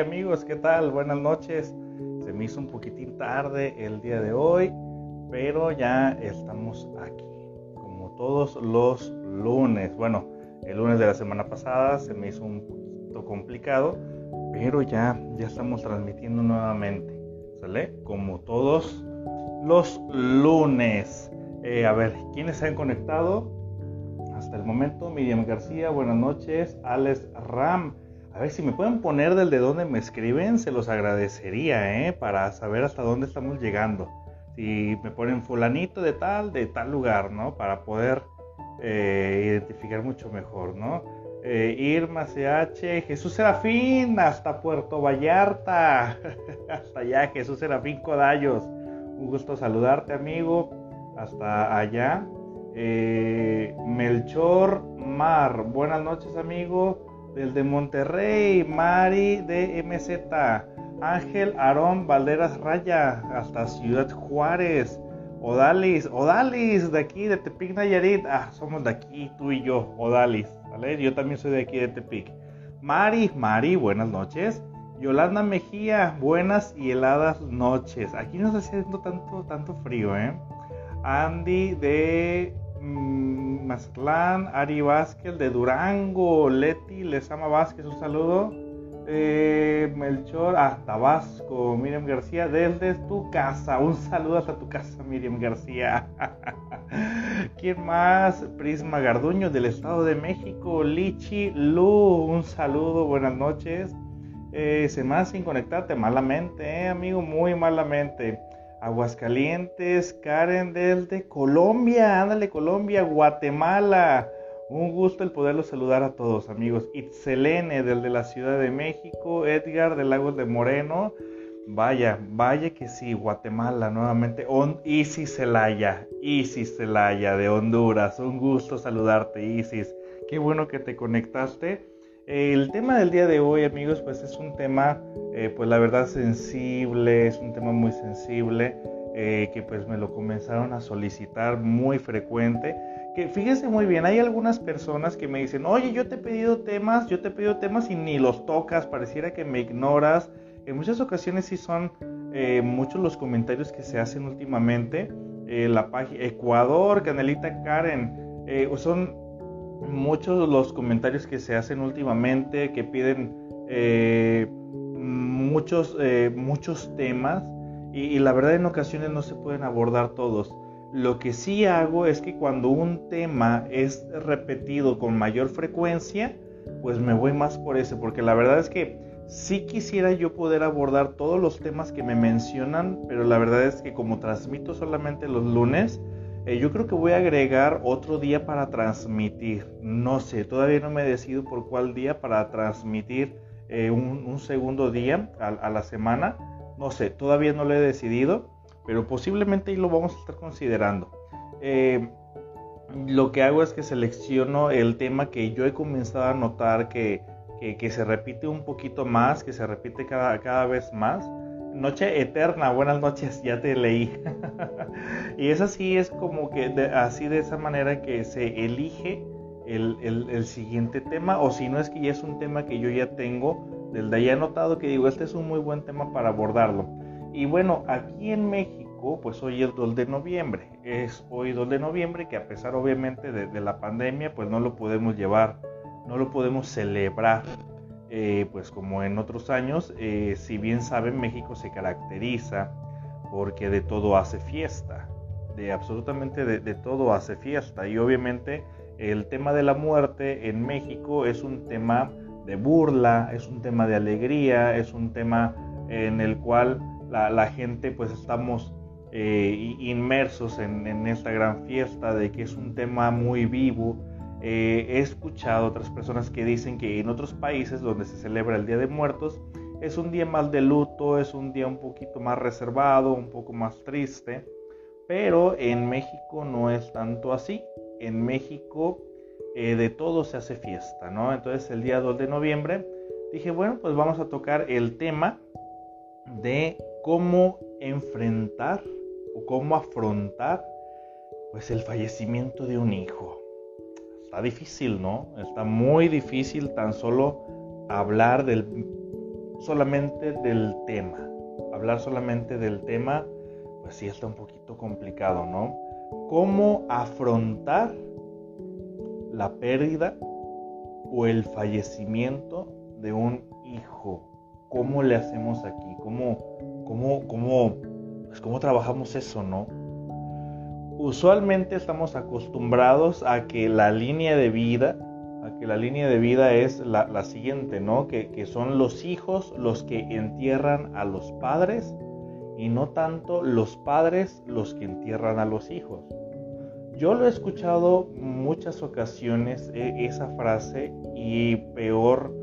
Amigos, ¿qué tal? Buenas noches. Se me hizo un poquitín tarde el día de hoy, pero ya estamos aquí, como todos los lunes. Bueno, el lunes de la semana pasada se me hizo un poquito complicado, pero ya, ya estamos transmitiendo nuevamente, ¿sale? Como todos los lunes. Eh, a ver, ¿quiénes se han conectado? Hasta el momento, Miriam García, buenas noches. Alex Ram. A ver si me pueden poner del de dónde me escriben, se los agradecería, ¿eh? Para saber hasta dónde estamos llegando. Si me ponen fulanito de tal, de tal lugar, ¿no? Para poder eh, identificar mucho mejor, ¿no? Eh, Irma CH, Jesús Serafín, hasta Puerto Vallarta, hasta allá, Jesús Serafín Codallos. Un gusto saludarte, amigo, hasta allá. Eh, Melchor Mar, buenas noches, amigo desde Monterrey, Mari de MZ, Ángel Aarón Valderas Raya, hasta Ciudad Juárez, Odalis, Odalis, de aquí, de Tepic Nayarit, ah, somos de aquí, tú y yo, Odalis, ¿vale? Yo también soy de aquí, de Tepic. Mari, Mari, buenas noches. Yolanda Mejía, buenas y heladas noches. Aquí no está haciendo tanto, tanto frío, ¿eh? Andy de Mm, Mazatlán, Ari Vázquez de Durango, Leti Lesama Vázquez, un saludo. Eh, Melchor, hasta Tabasco, Miriam García, desde tu casa, un saludo hasta tu casa, Miriam García. ¿Quién más? Prisma Garduño del Estado de México, Lichi Lu, un saludo, buenas noches. Eh, se más sin conectarte, malamente, eh, amigo, muy malamente. Aguascalientes, Karen desde Colombia, ándale Colombia, Guatemala. Un gusto el poderlos saludar a todos amigos. Itzelene del de la Ciudad de México, Edgar de Lagos de Moreno. Vaya, vaya que sí, Guatemala nuevamente. On, Isis Celaya, Isis Celaya de Honduras. Un gusto saludarte Isis. Qué bueno que te conectaste. El tema del día de hoy, amigos, pues es un tema, eh, pues la verdad sensible, es un tema muy sensible, eh, que pues me lo comenzaron a solicitar muy frecuente. Que fíjese muy bien, hay algunas personas que me dicen, oye, yo te he pedido temas, yo te he pedido temas y ni los tocas, pareciera que me ignoras. En muchas ocasiones sí son eh, muchos los comentarios que se hacen últimamente. la página Ecuador, Canelita Karen, son muchos los comentarios que se hacen últimamente, que piden eh, muchos, eh, muchos temas y, la verdad en ocasiones no se pueden abordar todos. Lo que sí hago es que cuando un tema es repetido con mayor frecuencia, pues me voy más por ese, porque la verdad es que sí quisiera yo poder abordar todos los temas que me mencionan, pero la verdad es que como transmito solamente los lunes, eh, yo creo que voy a agregar otro día para transmitir. No sé, todavía no me decido por cuál día para transmitir eh, un, segundo día a, la semana. No sé, todavía no lo he decidido, pero posiblemente lo vamos a estar considerando. Eh, lo que hago es que selecciono el tema que yo he comenzado a notar que, que, se repite un poquito más, que se repite cada, cada vez más Noche Eterna, buenas noches, ya te leí. y es así, es como que así de esa manera que se elige el, siguiente tema, o si no es que ya es un tema que yo ya tengo, del de ahí anotado que digo, este es un muy buen tema para abordarlo. Y bueno, aquí en México, pues hoy es 2 de noviembre, es hoy 2 de noviembre que a pesar obviamente de la pandemia, pues no lo podemos llevar, no lo podemos celebrar eh, pues como en otros años, eh, si bien saben, México se caracteriza porque de todo hace fiesta, de absolutamente de, todo hace fiesta. Y obviamente el tema de la muerte en México es un tema de burla, es un tema de alegría, es un tema en el cual la, gente pues estamos eh, inmersos en, en, esta gran fiesta, de que es un tema muy vivo, eh, he escuchado otras personas que dicen que en otros países donde se celebra el Día de Muertos es un día más de luto, es un día un poquito más reservado, un poco más triste, pero en México no es tanto así. En México eh, de todo se hace fiesta, ¿no? Entonces el día 2 de noviembre dije, bueno, pues vamos a tocar el tema de cómo enfrentar o cómo afrontar pues el fallecimiento de un hijo está difícil, ¿no? Está muy difícil tan solo hablar del, solamente del tema. Hablar solamente del tema, pues sí está un poquito complicado, ¿no? ¿Cómo afrontar la pérdida o el fallecimiento de un hijo? ¿Cómo le hacemos aquí? ¿Cómo, cómo, cómo, pues cómo trabajamos eso, no? Usualmente estamos acostumbrados a que la línea de vida que la línea de vida es la, siguiente, ¿no? Que, que, son los hijos los que entierran a los padres y no tanto los padres los que entierran a los hijos. Yo lo he escuchado muchas ocasiones e, esa frase y peor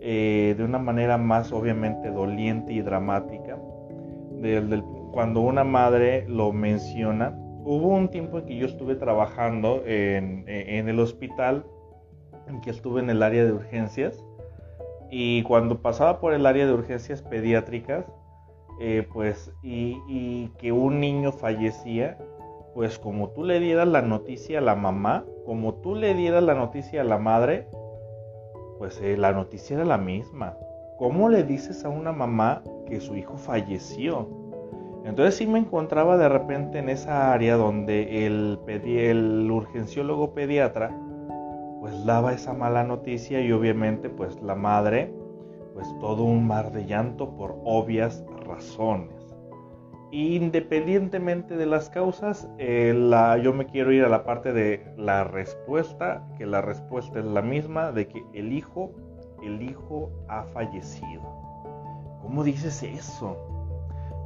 eh, de una manera más obviamente doliente y dramática. cuando una madre lo menciona, hubo un tiempo en que yo estuve trabajando en, el hospital en que estuve en el área de urgencias y cuando pasaba por el área de urgencias pediátricas, eh, pues, y, que un niño fallecía, pues como tú le dieras la noticia a la mamá, como tú le dieras la noticia a la madre, pues eh, la noticia era la misma. ¿Cómo le dices a una mamá que su hijo falleció? Entonces sí me encontraba de repente en esa área donde el, el urgenciólogo pediatra pues daba esa mala noticia y obviamente pues la madre pues todo un mar de llanto por obvias razones. Independientemente de las causas, eh, la, yo me quiero ir a la parte de la respuesta, que la respuesta es la misma de que el hijo, el hijo ha fallecido. ¿Cómo dices eso?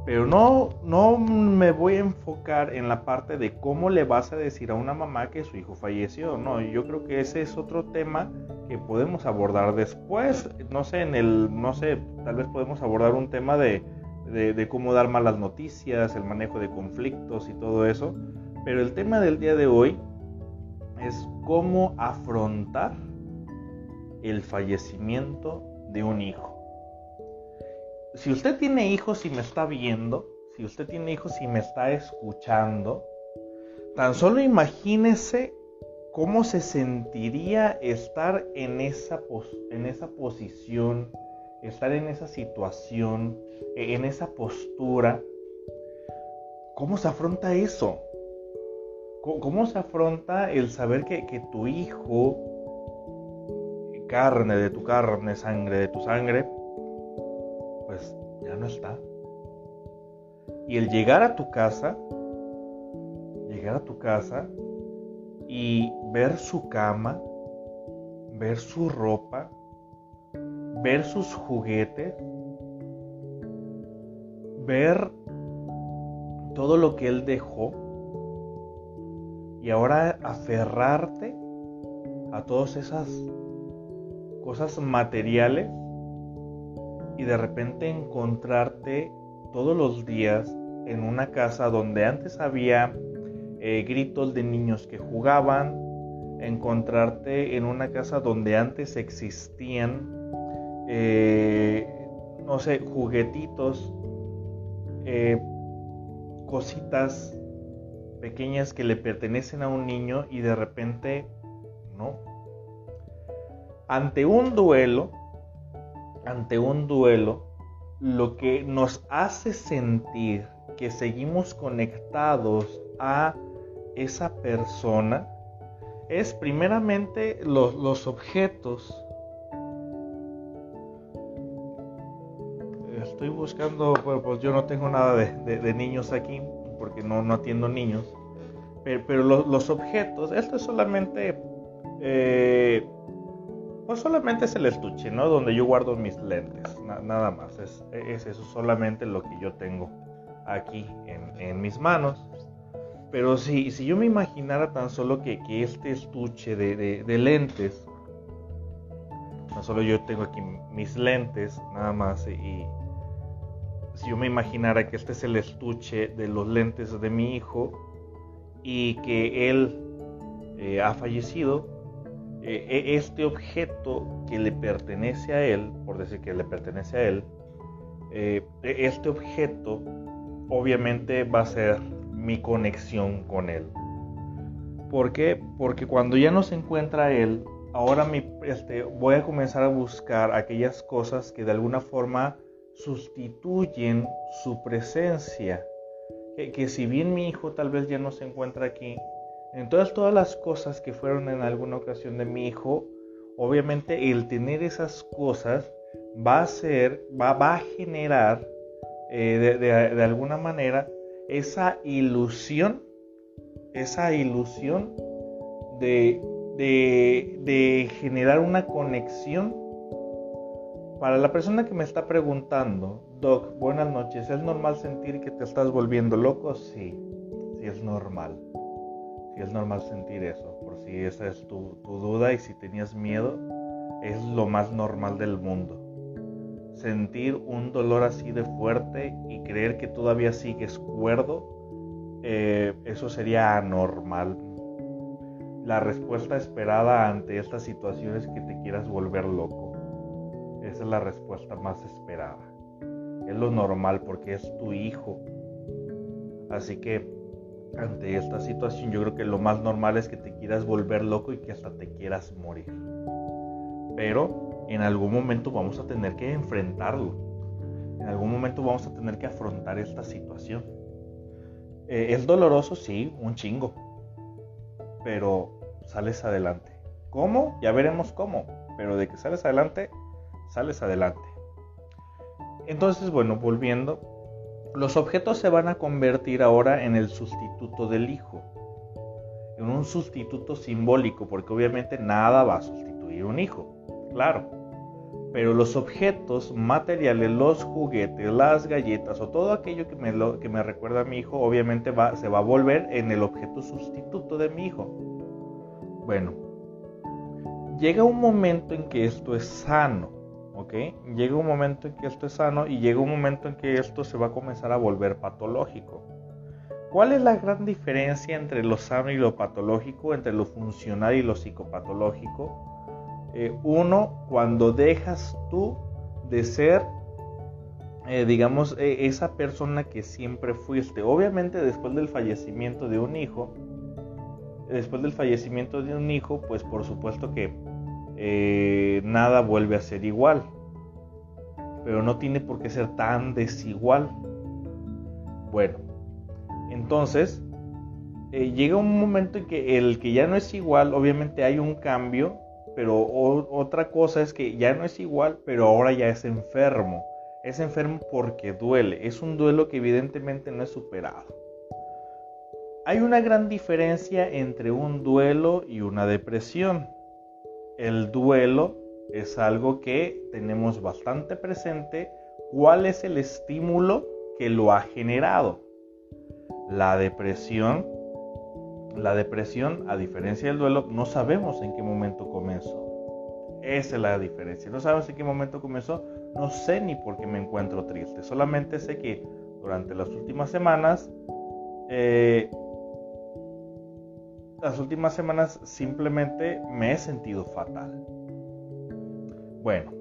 Pero no, no me voy a enfocar en la parte de cómo le vas a decir a una mamá que su hijo falleció. No, yo creo que ese es otro tema que podemos abordar después. No sé, en el, no sé, tal vez podemos abordar un tema de, de cómo dar malas noticias, el manejo de conflictos y todo eso. Pero el tema del día de hoy es cómo afrontar el fallecimiento de un hijo si usted tiene hijos y me está viendo, si usted tiene hijos y me está escuchando, tan solo imagínese cómo se sentiría estar en esa, en esa posición, estar en esa situación, en esa postura. ¿Cómo se afronta eso? ¿Cómo se afronta el saber que, que tu hijo, carne de tu carne, sangre de tu sangre, pues ya no está. Y el llegar a tu casa, llegar a tu casa y ver su cama, ver su ropa, ver sus juguetes, ver todo lo que él dejó y ahora aferrarte a todas esas cosas materiales y de repente encontrarte todos los días en una casa donde antes había eh, gritos de niños que jugaban, encontrarte en una casa donde antes existían, eh, no sé, juguetitos, eh, cositas pequeñas que le pertenecen a un niño y de repente no. Ante un duelo, ante un duelo, lo que nos hace sentir que seguimos conectados a esa persona es primeramente los, objetos. Estoy buscando, pues yo no tengo nada de, niños aquí porque no, no atiendo niños, pero, los, objetos, esto es solamente eh, pues solamente es el estuche, ¿no? Donde yo guardo mis lentes, nada más. Es, eso solamente lo que yo tengo aquí en, mis manos. Pero si, si yo me imaginara tan solo que, este estuche de, lentes, no solo yo tengo aquí mis lentes, nada más, y si yo me imaginara que este es el estuche de los lentes de mi hijo y que él eh, ha fallecido, eh, e, este objeto que le pertenece a él, por decir que le pertenece a él, eh, e, este objeto obviamente va a ser mi conexión con él. ¿Por qué? Porque cuando ya no se encuentra él, ahora mi, este, voy a comenzar a buscar aquellas cosas que de alguna forma sustituyen su presencia. Que, si bien mi hijo tal vez ya no se encuentra aquí, entonces todas las cosas que fueron en alguna ocasión de mi hijo, obviamente el tener esas cosas va a ser, va, a generar eh, de, alguna manera esa ilusión, esa ilusión de, de generar una conexión. Para la persona que me está preguntando, Doc, buenas noches, ¿es normal sentir que te estás volviendo loco? Sí, sí es normal. Sí es normal sentir eso, por si esa es tu, tu duda y si tenías miedo, es lo más normal del mundo sentir un dolor así de fuerte y creer que todavía sigues cuerdo, eh, eso sería anormal. La respuesta esperada ante estas situaciones es que te quieras volver loco. Esa es la respuesta más esperada. Es lo normal porque es tu hijo. Así que ante esta situación yo creo que lo más normal es que te quieras volver loco y que hasta te quieras morir. Pero en algún momento vamos a tener que enfrentarlo. En algún momento vamos a tener que afrontar esta situación. Eh, es doloroso, sí, un chingo. Pero sales adelante. ¿Cómo? Ya veremos cómo. Pero de que sales adelante, sales adelante. Entonces, bueno, volviendo. Los objetos se van a convertir ahora en el sustituto del hijo. En un sustituto simbólico, porque obviamente nada va a sustituir un hijo claro. Pero los objetos materiales, los juguetes, las galletas o todo aquello que me, recuerda a mi hijo, obviamente se va a volver en el objeto sustituto de mi hijo. Bueno, llega un momento en que esto es sano, Llega un momento en que esto es sano y llega un momento en que esto se va a comenzar a volver patológico. ¿Cuál es la gran diferencia entre lo sano y lo patológico, entre lo funcional y lo psicopatológico? Eh, uno, cuando dejas tú de ser, eh, digamos, e, esa persona que siempre fuiste. Obviamente después del fallecimiento de un hijo, después del fallecimiento de un hijo, pues por supuesto que eh, nada vuelve a ser igual. Pero no tiene por qué ser tan desigual. Bueno, entonces llega un momento en que el que ya no es igual, obviamente hay un cambio pero otra cosa es que ya no es igual, pero ahora ya es enfermo. Es enfermo porque duele. Es un duelo que evidentemente no es superado. Hay una gran diferencia entre un duelo y una depresión. El duelo es algo que tenemos bastante presente. ¿Cuál es el estímulo que lo ha generado? La depresión la depresión, a diferencia del duelo, no sabemos en qué momento comenzó. Esa es la diferencia. No sabemos en qué momento comenzó. No sé ni por qué me encuentro triste. Solamente sé que durante las últimas semanas, eh, las últimas semanas simplemente me he sentido fatal. Bueno,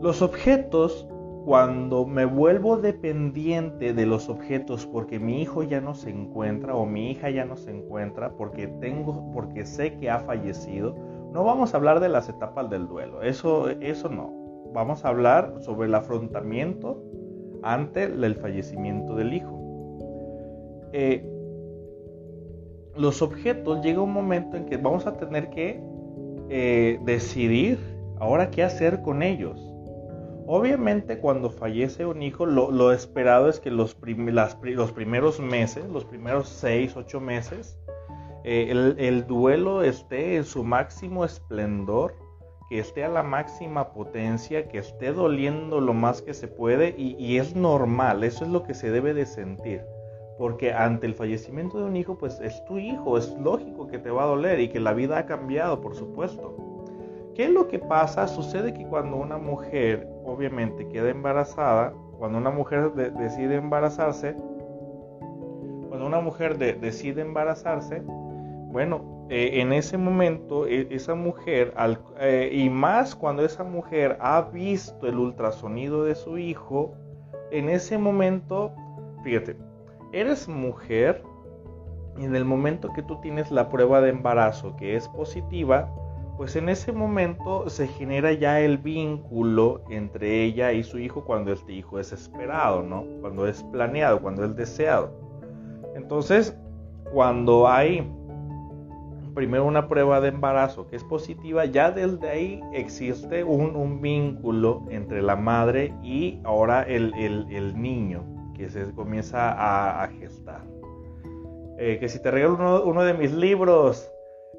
los objetos cuando me vuelvo dependiente de los objetos porque mi hijo ya no se encuentra o mi hija ya no se encuentra porque tengo porque sé que ha fallecido, no vamos a hablar de las etapas del duelo, eso eso no. Vamos a hablar sobre el afrontamiento ante el fallecimiento del hijo. Eh, los objetos llega un momento en que vamos a tener que eh, decidir ahora qué hacer con ellos Obviamente cuando fallece un hijo, lo, esperado es que los, los, primeros meses, los primeros 6, 8 meses, eh, el, duelo esté en su máximo esplendor, que esté a la máxima potencia, que esté doliendo lo más que se puede y, y es normal, eso es lo que se debe de sentir. Porque ante el fallecimiento de un hijo, pues es tu hijo, es lógico que te va a doler y que la vida ha cambiado, por supuesto. ¿Qué es lo que pasa? Sucede que cuando una mujer obviamente queda embarazada, cuando una mujer decide embarazarse, cuando una mujer decide embarazarse, bueno, eh, en ese momento e, esa mujer, eh, y más cuando esa mujer ha visto el ultrasonido de su hijo, en ese momento, fíjate, eres mujer, en el momento que tú tienes la prueba de embarazo que es positiva, pues en ese momento se genera ya el vínculo entre ella y su hijo cuando este hijo es esperado, ¿no? Cuando es planeado, cuando es deseado. Entonces, cuando hay primero una prueba de embarazo que es positiva, ya desde ahí existe un, vínculo entre la madre y ahora el, niño que se comienza a, gestar. Eh, que si te regalo uno de mis libros,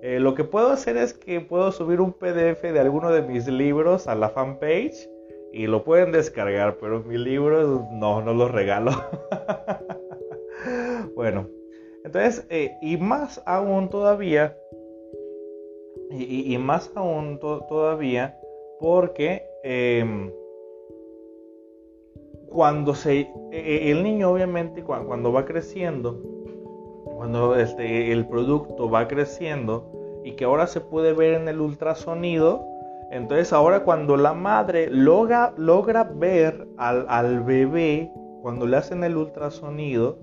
eh, lo que puedo hacer es que puedo subir un PDF de alguno de mis libros a la fanpage y lo pueden descargar, pero mis libros no, no los regalo. bueno, entonces, eh, y más aún todavía, y, más aún todavía, porque em, cuando se, e, e, el niño obviamente cuando, va creciendo, cuando este, el producto va creciendo, y que ahora se puede ver en el ultrasonido. Entonces ahora cuando la madre logra, logra ver al, bebé, cuando le hacen el ultrasonido,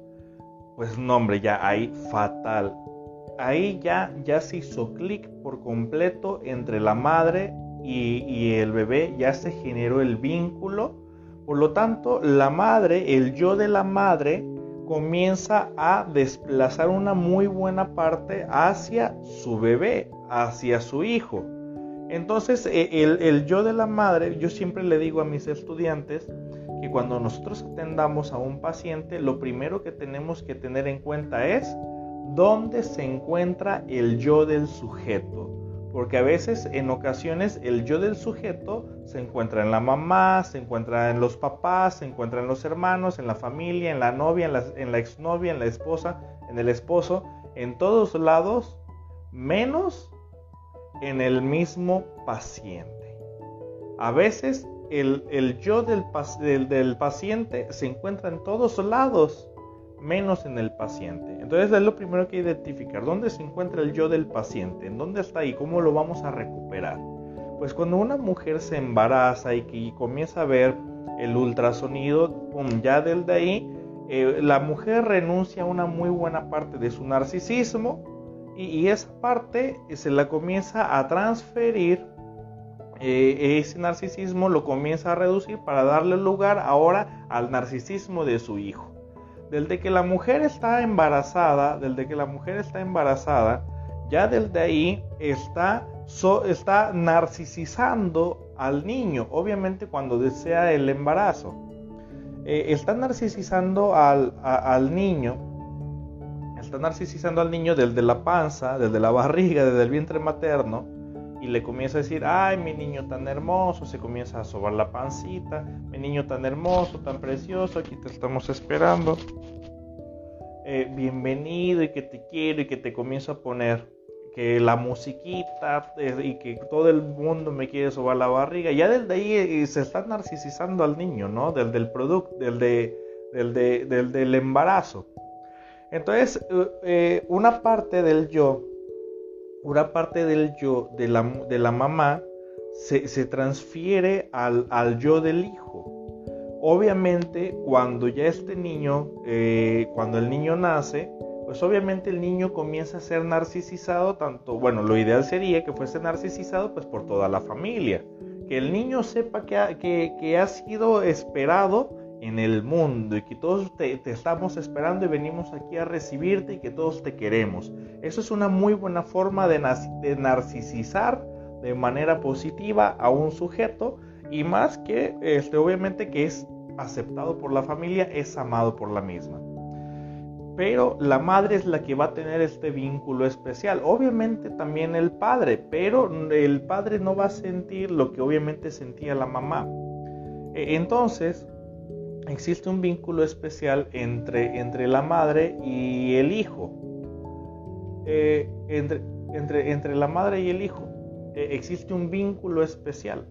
pues no hombre, ya ahí fatal. Ahí ya, ya se hizo clic por completo entre la madre y, y el bebé, ya se generó el vínculo. Por lo tanto, la madre, el yo de la madre, comienza a desplazar una muy buena parte hacia su bebé, hacia su hijo. Entonces, e, el, yo de la madre, yo siempre le digo a mis estudiantes que cuando nosotros atendamos a un paciente, lo primero que tenemos que tener en cuenta es dónde se encuentra el yo del sujeto porque a veces en ocasiones el yo del sujeto se encuentra en la mamá, se encuentra en los papás, se encuentra en los hermanos, en la familia, en la novia, en la, en la exnovia, en la esposa, en el esposo, en todos lados, menos en el mismo paciente. A veces el, yo del, del, del paciente se encuentra en todos lados, menos en el paciente. Entonces es lo primero que identificar, dónde se encuentra el yo del paciente, en dónde está y cómo lo vamos a recuperar. Pues cuando una mujer se embaraza y comienza a ver el ultrasonido, ya desde ahí, eh, la mujer renuncia a una muy buena parte de su narcisismo y, esa parte se la comienza a transferir eh, ese narcisismo lo comienza a reducir para darle lugar ahora al narcisismo de su hijo desde que la mujer está embarazada, desde que la mujer está embarazada, ya desde ahí está, está narcisizando al niño, obviamente cuando desea el embarazo. Eh, está narcisizando al, al niño, está narcisizando al niño desde la panza, desde la barriga, desde el vientre materno, y le comienza a decir, ay, mi niño tan hermoso, se comienza a sobar la pancita, mi niño tan hermoso, tan precioso, aquí te estamos esperando. Eh, bienvenido y que te quiero y que te comienzo a poner que la musiquita eh, y que todo el mundo me quiere sobar la barriga. Ya desde ahí eh, se está narcisizando al niño, ¿no? Del, del producto, del, de, del, de, del, del embarazo. Entonces, una parte del yo una parte del yo de la, de la mamá se, se transfiere al, al, yo del hijo. Obviamente, cuando ya este niño, eh, cuando el niño nace, pues obviamente el niño comienza a ser narcisizado, tanto, bueno, lo ideal sería que fuese narcisizado pues por toda la familia. Que el niño sepa que que, que ha sido esperado en el mundo y que todos te, estamos esperando y venimos aquí a recibirte y que todos te queremos. Eso es una muy buena forma de, de narcisizar de manera positiva a un sujeto y más que este, obviamente que es aceptado por la familia, es amado por la misma. Pero la madre es la que va a tener este vínculo especial. Obviamente también el padre, pero el padre no va a sentir lo que obviamente sentía la mamá. E, entonces, existe un vínculo especial entre, entre la madre y el hijo. Eh, entre, entre, entre, la madre y el hijo eh, existe un vínculo especial.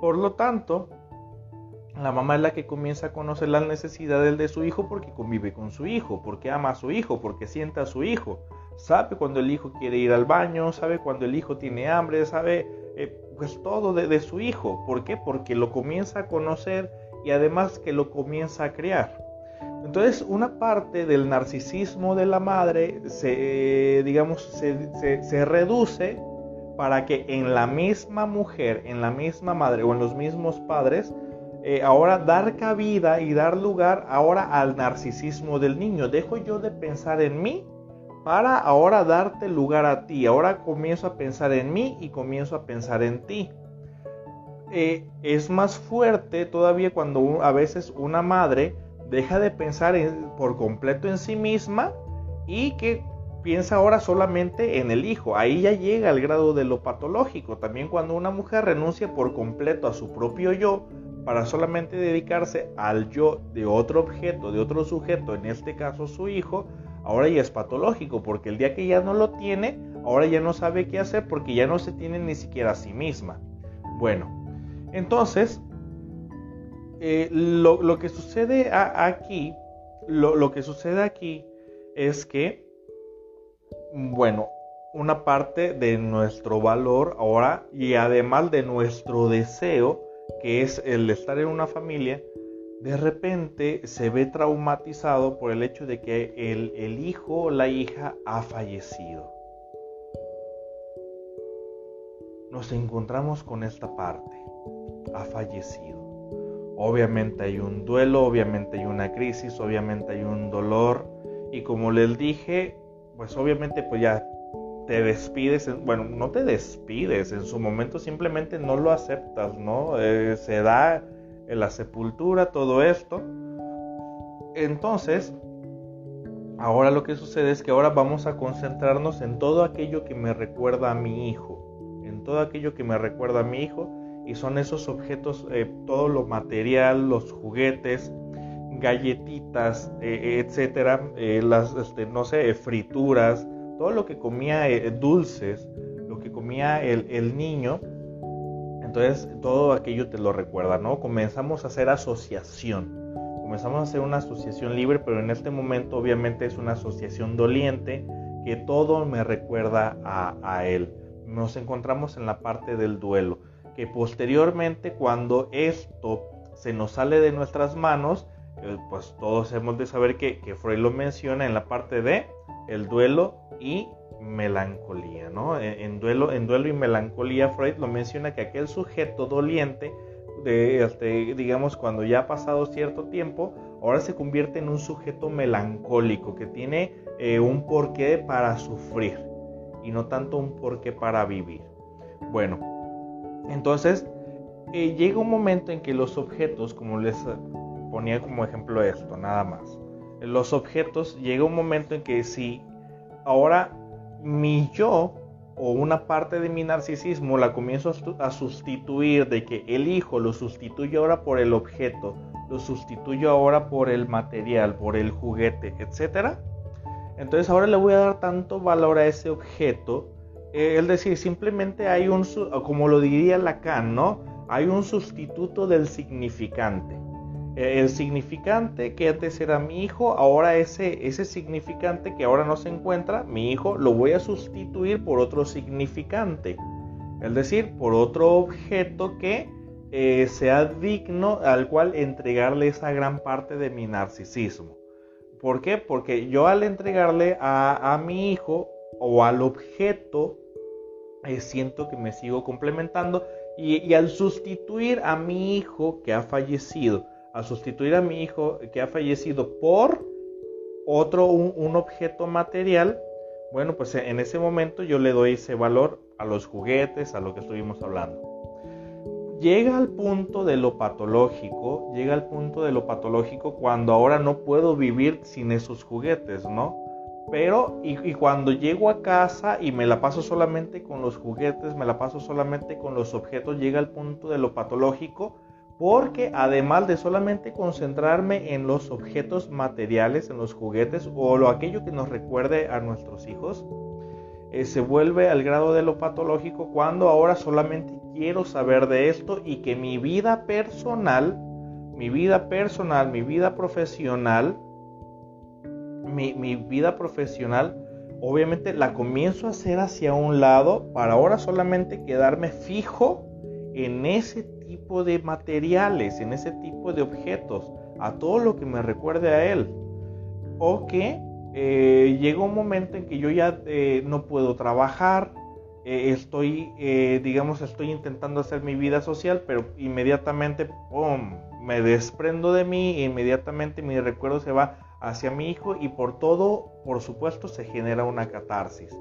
Por lo tanto, la mamá es la que comienza a conocer las necesidades de su hijo porque convive con su hijo, porque ama a su hijo, porque sienta a su hijo. Sabe cuando el hijo quiere ir al baño, sabe cuando el hijo tiene hambre, sabe eh, pues todo de, de su hijo. ¿Por qué? Porque lo comienza a conocer y además que lo comienza a crear. Entonces, una parte del narcisismo de la madre se, digamos, se, reduce para que en la misma mujer, en la misma madre o en los mismos padres, eh, ahora dar cabida y dar lugar ahora al narcisismo del niño. Dejo yo de pensar en mí para ahora darte lugar a ti. Ahora comienzo a pensar en mí y comienzo a pensar en ti. Eh, es más fuerte todavía cuando a veces una madre deja de pensar por completo en sí misma y que piensa ahora solamente en el hijo. Ahí ya llega al grado de lo patológico. También cuando una mujer renuncia por completo a su propio yo para solamente dedicarse al yo de otro objeto, de otro sujeto, en este caso su hijo, ahora ya es patológico, porque el día que ya no lo tiene, ahora ya no sabe qué hacer porque ya no se tiene ni siquiera a sí misma. Bueno, entonces, eh, lo, que sucede aquí, lo, que sucede aquí es que, bueno, una parte de nuestro valor ahora y además de nuestro deseo, que es el estar en una familia, de repente se ve traumatizado por el hecho de que el, el hijo o la hija ha fallecido. Nos encontramos con esta parte, ha fallecido. Obviamente hay un duelo, obviamente hay una crisis, obviamente hay un dolor. Y como les dije, pues obviamente pues ya te despides, bueno, no te despides, en su momento simplemente no lo aceptas, ¿no? Eh, se da en la sepultura todo esto. Entonces, ahora lo que sucede es que ahora vamos a concentrarnos en todo aquello que me recuerda a mi hijo, en todo aquello que me recuerda a mi hijo y son esos objetos, eh, todo lo material, los juguetes, galletitas, eh, etcétera, eh, las, este, no sé, frituras, todo lo que comía dulces, lo que comía el, el, niño, entonces todo aquello te lo recuerda, ¿no? Comenzamos a hacer asociación, comenzamos a hacer una asociación libre, pero en este momento obviamente es una asociación doliente que todo me recuerda a, a él. Nos encontramos en la parte del duelo que posteriormente cuando esto se nos sale de nuestras manos, eh, pues todos hemos de saber que, que, Freud lo menciona en la parte de el duelo y melancolía, ¿no? En, duelo, en duelo y melancolía Freud lo menciona que aquel sujeto doliente, de, este, digamos, cuando ya ha pasado cierto tiempo, ahora se convierte en un sujeto melancólico que tiene eh, un porqué para sufrir y no tanto un porqué para vivir. Bueno, entonces, eh, llega un momento en que los objetos, como les ponía como ejemplo esto, nada más, los objetos, llega un momento en que si ahora mi yo o una parte de mi narcisismo la comienzo a sustituir de que el hijo lo sustituyo ahora por el objeto, lo sustituyo ahora por el material, por el juguete, etc. Entonces ahora le voy a dar tanto valor a ese objeto es decir, simplemente hay un, como lo diría Lacan, ¿no? Hay un sustituto del significante. E, el significante que antes era mi hijo, ahora ese, ese significante que ahora no se encuentra, mi hijo, lo voy a sustituir por otro significante. Es decir, por otro objeto que eh, sea digno al cual entregarle esa gran parte de mi narcisismo. ¿Por qué? Porque yo al entregarle a, a mi hijo o al objeto, eh, siento que me sigo complementando y, al sustituir a mi hijo que ha fallecido, al sustituir a mi hijo que ha fallecido por otro, un, objeto material, bueno, pues en ese momento yo le doy ese valor a los juguetes, a lo que estuvimos hablando. Llega al punto de lo patológico, llega al punto de lo patológico cuando ahora no puedo vivir sin esos juguetes, ¿no? Pero, y, cuando llego a casa y me la paso solamente con los juguetes, me la paso solamente con los objetos, llega al punto de lo patológico, porque además de solamente concentrarme en los objetos materiales, en los juguetes o lo aquello que nos recuerde a nuestros hijos, eh, se vuelve al grado de lo patológico cuando ahora solamente quiero saber de esto y que mi vida personal, mi vida personal, mi vida profesional, mi, vida profesional, obviamente la comienzo a hacer hacia un lado para ahora solamente quedarme fijo en ese tipo de materiales, en ese tipo de objetos. a todo lo que me recuerde a Él. O que eh, llega un momento en que yo ya eh, no puedo trabajar, eh, estoy, digamos, estoy intentando hacer mi vida social, pero inmediatamente, me desprendo de mí inmediatamente mi recuerdo se va hacia mi hijo y por todo, por supuesto, se genera una catarsis.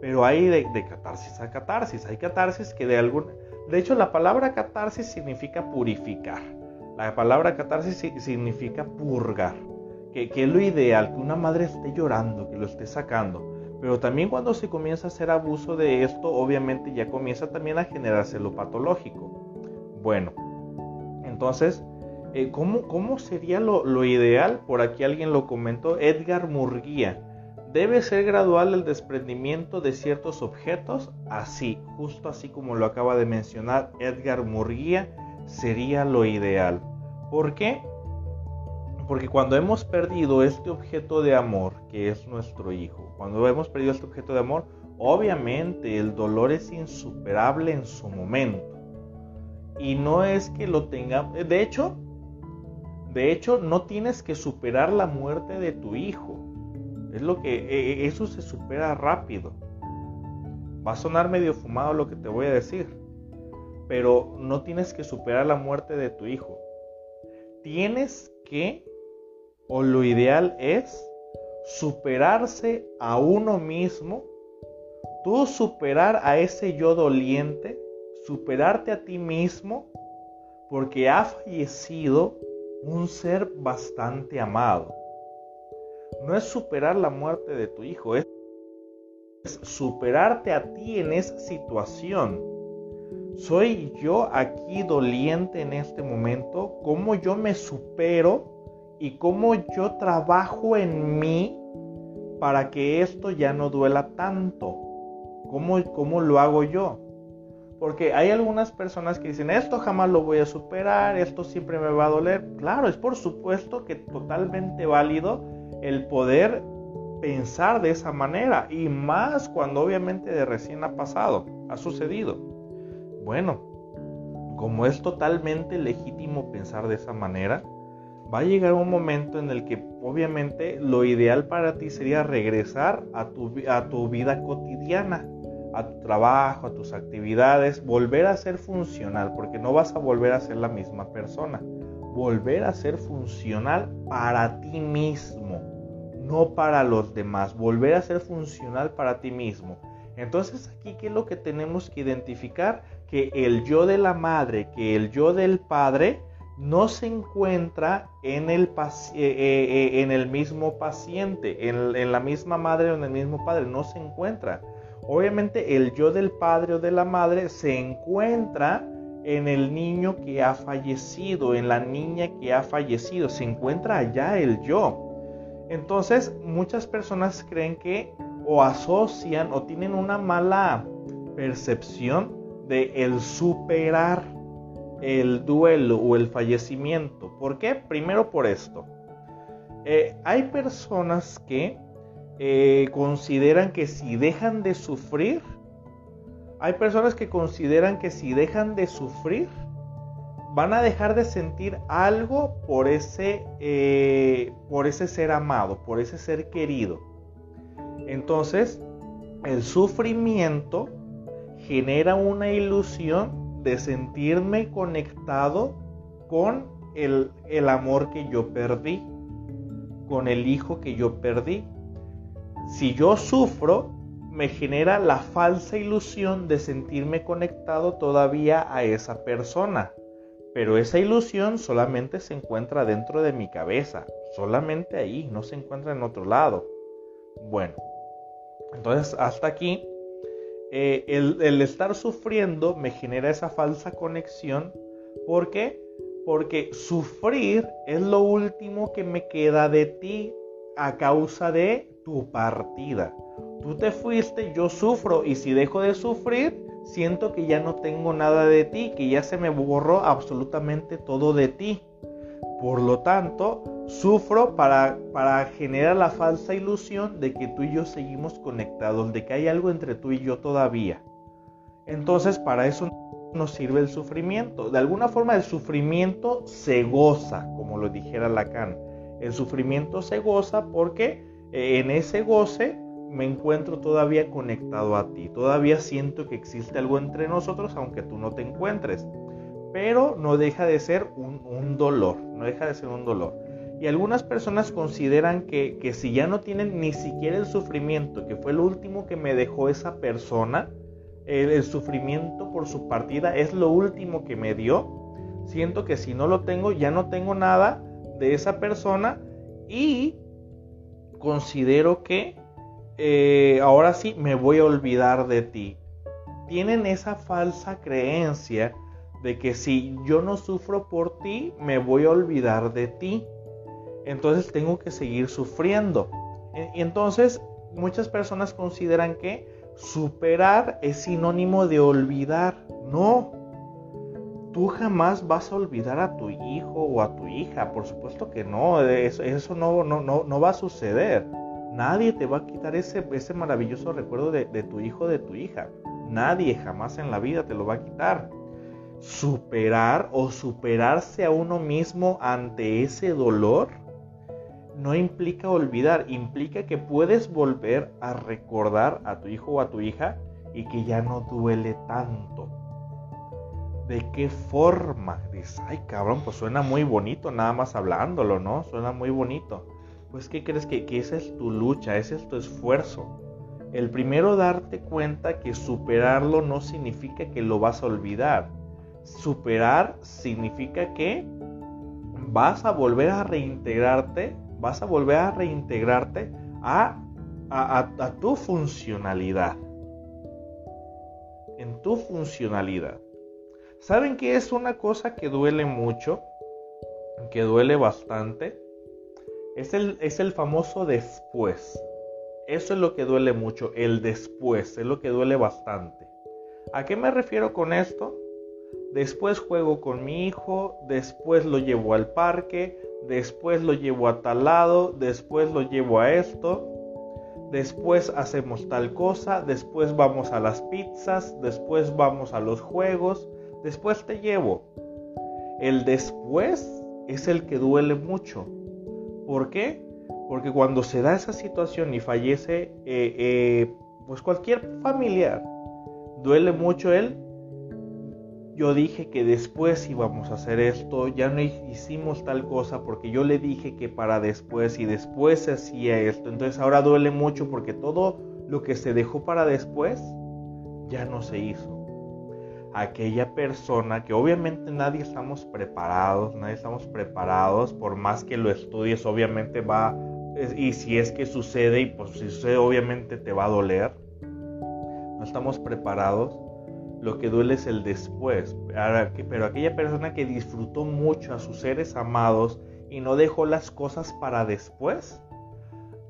Pero hay de, catarsis a catarsis, hay catarsis que de algún... De hecho, la palabra catarsis significa purificar. La palabra catarsis significa purgar, que, que, es lo ideal, que una madre esté llorando, que lo esté sacando. Pero también cuando se comienza a hacer abuso de esto, obviamente ya comienza también a generarse lo patológico. Bueno, entonces, eh, ¿cómo, ¿cómo, sería lo, lo, ideal? Por aquí alguien lo comentó, Edgar Murguía. Debe ser gradual el desprendimiento de ciertos objetos, así, justo así como lo acaba de mencionar Edgar Murguía sería lo ideal. ¿Por qué? Porque cuando hemos perdido este objeto de amor, que es nuestro hijo, cuando hemos perdido este objeto de amor, obviamente el dolor es insuperable en su momento. Y no es que lo tenga, de hecho, de hecho no tienes que superar la muerte de tu hijo. Es lo que e, e, eso se supera rápido. Va a sonar medio fumado lo que te voy a decir, pero no tienes que superar la muerte de tu hijo. Tienes que, o lo ideal es, superarse a uno mismo, tú superar a ese yo doliente, superarte a ti mismo, porque ha fallecido un ser bastante amado. No es superar la muerte de tu hijo, es superarte a ti en esa situación ¿Soy yo aquí doliente en este momento? ¿Cómo yo me supero y cómo yo trabajo en mí para que esto ya no duela tanto? ¿Cómo, cómo lo hago yo? Porque hay algunas personas que dicen, esto jamás lo voy a superar, esto siempre me va a doler. Claro, es por supuesto que totalmente válido el poder pensar de esa manera y más cuando obviamente de recién ha pasado, ha sucedido. Bueno, como es totalmente legítimo pensar de esa manera, va a llegar un momento en el que obviamente lo ideal para ti sería regresar a tu, a tu vida cotidiana, a tu trabajo, a tus actividades, volver a ser funcional, porque no vas a volver a ser la misma persona. Volver a ser funcional para ti mismo, no para los demás. Volver a ser funcional para ti mismo. Entonces aquí, ¿qué es lo que tenemos que identificar? que el yo de la madre, que el yo del padre, no se encuentra en el, eh, eh, eh, mismo paciente, en, en, la misma madre o en el mismo padre, no se encuentra. Obviamente el yo del padre o de la madre se encuentra en el niño que ha fallecido, en la niña que ha fallecido, se encuentra allá el yo. Entonces muchas personas creen que o asocian o tienen una mala percepción de el superar el duelo o el fallecimiento. ¿Por qué? Primero por esto. Eh, hay personas que eh, consideran que si dejan de sufrir, hay personas que consideran que si dejan de sufrir, van a dejar de sentir algo por ese, eh, por ese ser amado, por ese ser querido. Entonces, el sufrimiento genera una ilusión de sentirme conectado con el, el amor que yo perdí, con el hijo que yo perdí. Si yo sufro, me genera la falsa ilusión de sentirme conectado todavía a esa persona. Pero esa ilusión solamente se encuentra dentro de mi cabeza, solamente ahí, no se encuentra en otro lado. Bueno, entonces hasta aquí eh, el, estar sufriendo me genera esa falsa conexión. ¿Por qué? Porque sufrir es lo último que me queda de ti a causa de tu partida. Tú te fuiste, yo sufro y si dejo de sufrir, siento que ya no tengo nada de ti, que ya se me borró absolutamente todo de ti. Por lo tanto, sufro para, para generar la falsa ilusión de que tú y yo seguimos conectados, de que hay algo entre tú y yo todavía. Entonces, para eso nos sirve el sufrimiento. De alguna forma el sufrimiento se goza, como lo dijera Lacan. El sufrimiento se goza porque en ese goce me encuentro todavía conectado a ti. Todavía siento que existe algo entre nosotros aunque tú no te encuentres. Pero no deja de ser un, dolor, no deja de ser un dolor. Y algunas personas consideran que, si ya no tienen ni siquiera el sufrimiento, que fue lo último que me dejó esa persona, el, sufrimiento por su partida es lo último que me dio, siento que si no lo tengo, ya no tengo nada de esa persona y considero que eh, ahora sí me voy a olvidar de ti. Tienen esa falsa creencia de que si yo no sufro por ti, me voy a olvidar de ti. Entonces tengo que seguir sufriendo. Y entonces muchas personas consideran que superar es sinónimo de olvidar. No. Tú jamás vas a olvidar a tu hijo o a tu hija. Por supuesto que no. Eso, no, no, no va a suceder. Nadie te va a quitar ese, maravilloso recuerdo de, tu hijo o de tu hija. Nadie jamás en la vida te lo va a quitar. Superar o superarse a uno mismo ante ese dolor no implica olvidar, implica que puedes volver a recordar a tu hijo o a tu hija y que ya no duele tanto. ¿De qué forma? Dices, ay cabrón, pues suena muy bonito nada más hablándolo, ¿no? Suena muy bonito. Pues ¿qué crees que, esa es tu lucha, ese es tu esfuerzo? El primero darte cuenta que superarlo no significa que lo vas a olvidar. Superar significa que vas a volver a reintegrarte, vas a volver a reintegrarte a, a, tu funcionalidad. En tu funcionalidad. ¿Saben qué es una cosa que duele mucho? Que duele bastante es el, es el famoso después. Eso es lo que duele mucho, el después, es lo que duele bastante. ¿A qué me refiero con esto? Después juego con mi hijo, después lo llevo al parque, después lo llevo a tal lado, después lo llevo a esto, después hacemos tal cosa, después vamos a las pizzas, después vamos a los juegos, después te llevo. El después es el que duele mucho. ¿Por qué? Porque cuando se da esa situación y fallece eh, eh, pues cualquier familiar, duele mucho él. Yo dije que después íbamos a hacer esto, ya no hicimos tal cosa porque yo le dije que para después y después se hacía esto. Entonces ahora duele mucho porque todo lo que se dejó para después ya no se hizo aquella persona que obviamente nadie estamos preparados, nadie estamos preparados, por más que lo estudies, obviamente va, y si es que sucede, y pues si sucede, obviamente te va a doler. No estamos preparados. Lo que duele es el después. Pero aquella persona que disfrutó mucho a sus seres amados y no dejó las cosas para después,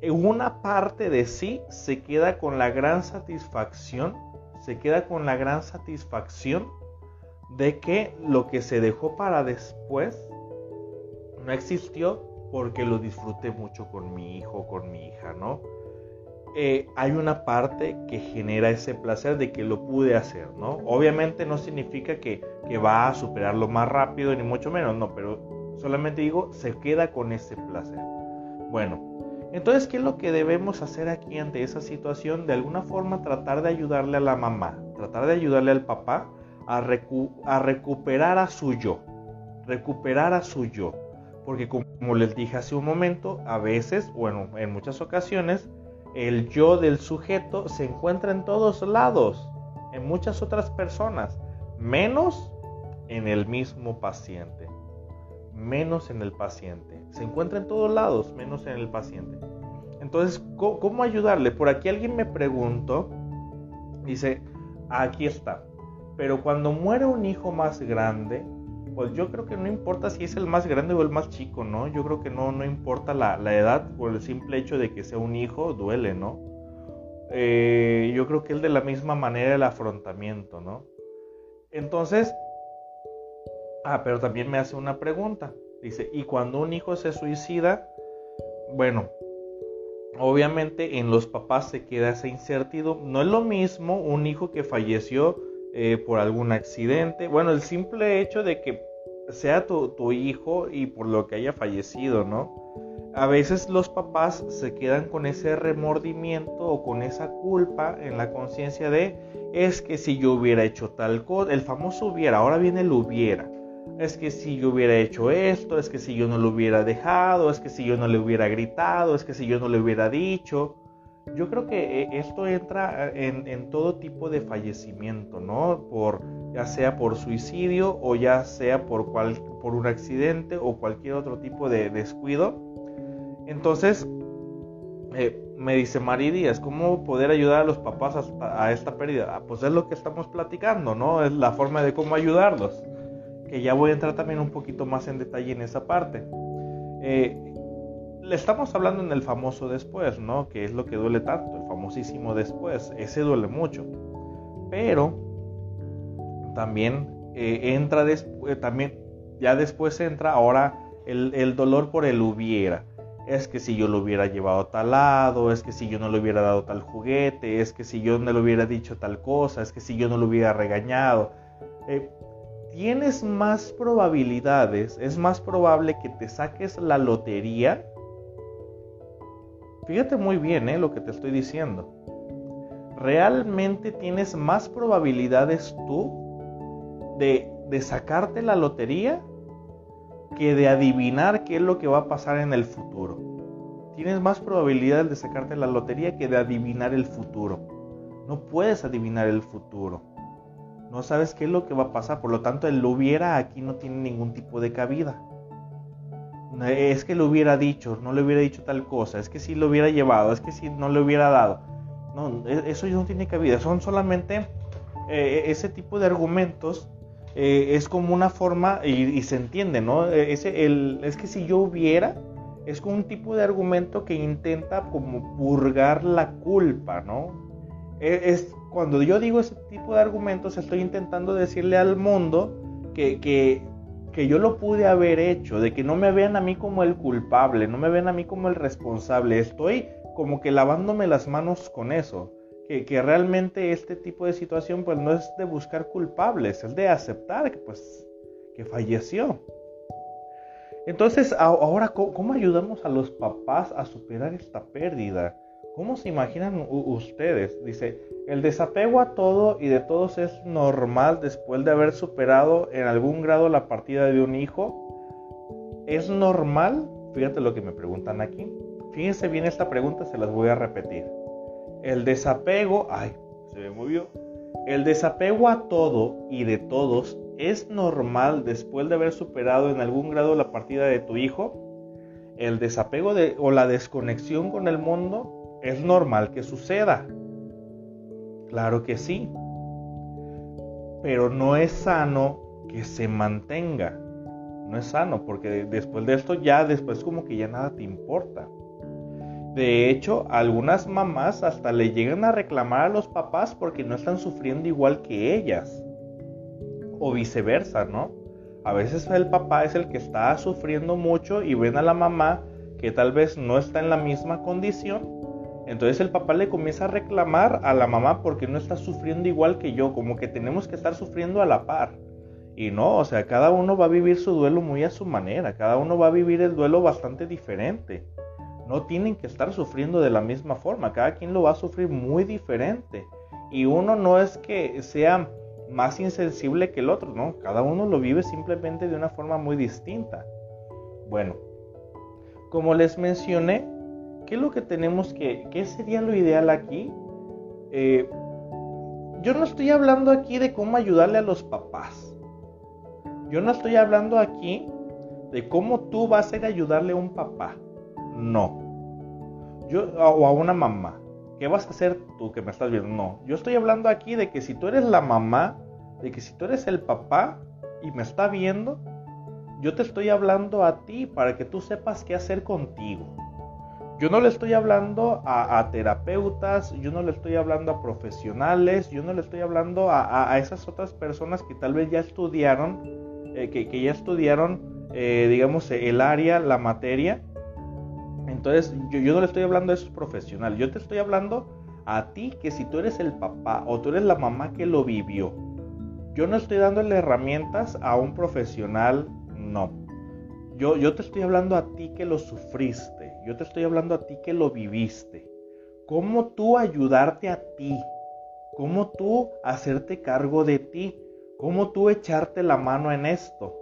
en una parte de sí se queda con la gran satisfacción se queda con la gran satisfacción de que lo que se dejó para después no existió porque lo disfruté mucho con mi hijo, con mi hija, ¿no? Eh, hay una parte que genera ese placer de que lo pude hacer, ¿no? Obviamente no significa que, que va a superarlo más rápido, ni mucho menos, no, pero solamente digo, se queda con ese placer. Bueno, entonces, ¿qué es lo que debemos hacer aquí ante esa situación? De alguna forma tratar de ayudarle a la mamá, tratar de ayudarle al papá a, recuperar a su yo, recuperar a su yo. Porque como les dije hace un momento, a veces, bueno, en muchas ocasiones, el yo del sujeto se encuentra en todos lados, en muchas otras personas, menos en el mismo paciente menos en el paciente. Se encuentra en todos lados, menos en el paciente. Entonces, ¿cómo, ayudarle? Por aquí alguien me preguntó, dice, aquí está. Pero cuando muere un hijo más grande, pues yo creo que no importa si es el más grande o el más chico, ¿no? Yo creo que no, no importa la, edad, por el simple hecho de que sea un hijo, duele, ¿no? Eh, yo creo que es de la misma manera el afrontamiento, ¿no? Entonces, Ah, pero también me hace una pregunta. Dice, ¿y cuando un hijo se suicida? Bueno, obviamente en los papás se queda esa incertidumbre. No es lo mismo un hijo que falleció eh, por algún accidente. Bueno, el simple hecho de que sea tu, tu hijo y por lo que haya fallecido, ¿no? A veces los papás se quedan con ese remordimiento o con esa culpa en la conciencia de es que si yo hubiera hecho tal cosa, el famoso hubiera, ahora viene el hubiera. Es que si yo hubiera hecho esto, es que si yo no lo hubiera dejado, es que si yo no le hubiera gritado, es que si yo no le hubiera dicho. Yo creo que eh, esto entra eh, en, todo tipo de fallecimiento, ¿no? Por, ya sea por suicidio o ya sea por, cual, por un accidente o cualquier otro tipo de descuido. Entonces, eh, me dice Mari Díaz, ¿cómo poder ayudar a los papás a, esta pérdida? Ah, pues es lo que estamos platicando, ¿no? Es la forma de cómo ayudarlos. Que ya voy a entrar también un poquito más en detalle en esa parte. Eh, le estamos hablando en el famoso después, ¿no? Que es lo que duele tanto, el famosísimo después. Ese duele mucho. Pero también eh, entra después, también ya después entra ahora el, dolor por el hubiera es que si yo lo hubiera llevado tal lado, es que si yo no le hubiera dado tal juguete, es que si yo no le hubiera dicho tal cosa, es que si yo no lo hubiera regañado. Eh, tienes más probabilidades, es más probable que te saques la lotería. Fíjate muy bien eh, lo que te estoy diciendo. Realmente tienes más probabilidades tú de, de sacarte la lotería que de adivinar qué es lo que va a pasar en el futuro. Tienes más probabilidades de sacarte la lotería que de adivinar el futuro. No puedes adivinar el futuro. No sabes qué es lo que va a pasar. Por lo tanto, el lo hubiera aquí no tiene ningún tipo de cabida. Es que lo hubiera dicho, no le hubiera dicho tal cosa. Es que si lo hubiera llevado, es que si no le hubiera dado. No, e, eso no tiene cabida. Son solamente eh, ese tipo de argumentos eh, es como una forma, y, se entiende, ¿no? Eh, ese, el, es que si yo hubiera, es como un tipo de argumento que intenta como purgar la culpa, ¿no? E, es, cuando yo digo ese tipo de argumentos, estoy intentando decirle al mundo que, que, que yo lo pude haber hecho, de que no me vean a mí como el culpable, no me vean a mí como el responsable, estoy como que lavándome las manos con eso que, realmente este tipo de situación pues no es de buscar culpables, es de aceptar que pues que falleció. Entonces, ahora, ¿cómo, ayudamos a los papás a superar esta pérdida? ¿Cómo se imaginan ustedes? Dice, el desapego a todo y de todos es normal después de haber superado en algún grado la partida de un hijo. ¿Es normal? Fíjate lo que me preguntan aquí. Fíjense bien esta pregunta, se las voy a repetir. El desapego, ay, se me movió. El desapego a todo y de todos es normal después de haber superado en algún grado la partida de tu hijo. El desapego de, o la desconexión con el mundo es normal que suceda. Claro que sí. Pero no es sano que se mantenga. No es sano porque después de esto ya después como que ya nada te importa. De hecho, algunas mamás hasta le llegan a reclamar a los papás porque no están sufriendo igual que ellas. O viceversa, ¿no? A veces el papá es el que está sufriendo mucho y ven a la mamá que tal vez no está en la misma condición. Entonces el papá le comienza a reclamar a la mamá porque no está sufriendo igual que yo, como que tenemos que estar sufriendo a la par. Y no, o sea, cada uno va a vivir su duelo muy a su manera, cada uno va a vivir el duelo bastante diferente no tienen que estar sufriendo de la misma forma, cada quien lo va a sufrir muy diferente. Y uno no es que sea más insensible que el otro, no, cada uno lo vive simplemente de una forma muy distinta. Bueno, como les mencioné, ¿qué es lo que tenemos que, qué sería lo ideal aquí? Eh, yo no estoy hablando aquí de cómo ayudarle a los papás. Yo no estoy hablando aquí de cómo tú vas a ir a ayudarle a un papá. No. Yo, o a una mamá. ¿Qué vas a hacer tú que me estás viendo? No. Yo estoy hablando aquí de que si tú eres la mamá, de que si tú eres el papá y me está viendo, yo te estoy hablando a ti para que tú sepas qué hacer contigo. Yo no le estoy hablando a, terapeutas, yo no le estoy hablando a profesionales, yo no le estoy hablando a, esas otras personas que tal vez ya estudiaron, eh, que, ya estudiaron, eh, digamos, el área, la materia, entonces, yo, no le estoy hablando a esos profesionales, yo te estoy hablando a ti que si tú eres el papá o tú eres la mamá que lo vivió, Yo no estoy dándole herramientas a un profesional, no. Yo, yo te estoy hablando a ti que lo sufriste, yo te estoy hablando a ti que lo viviste. ¿Cómo tú ayudarte a ti? ¿Cómo tú hacerte cargo de ti? ¿Cómo tú echarte la mano en esto?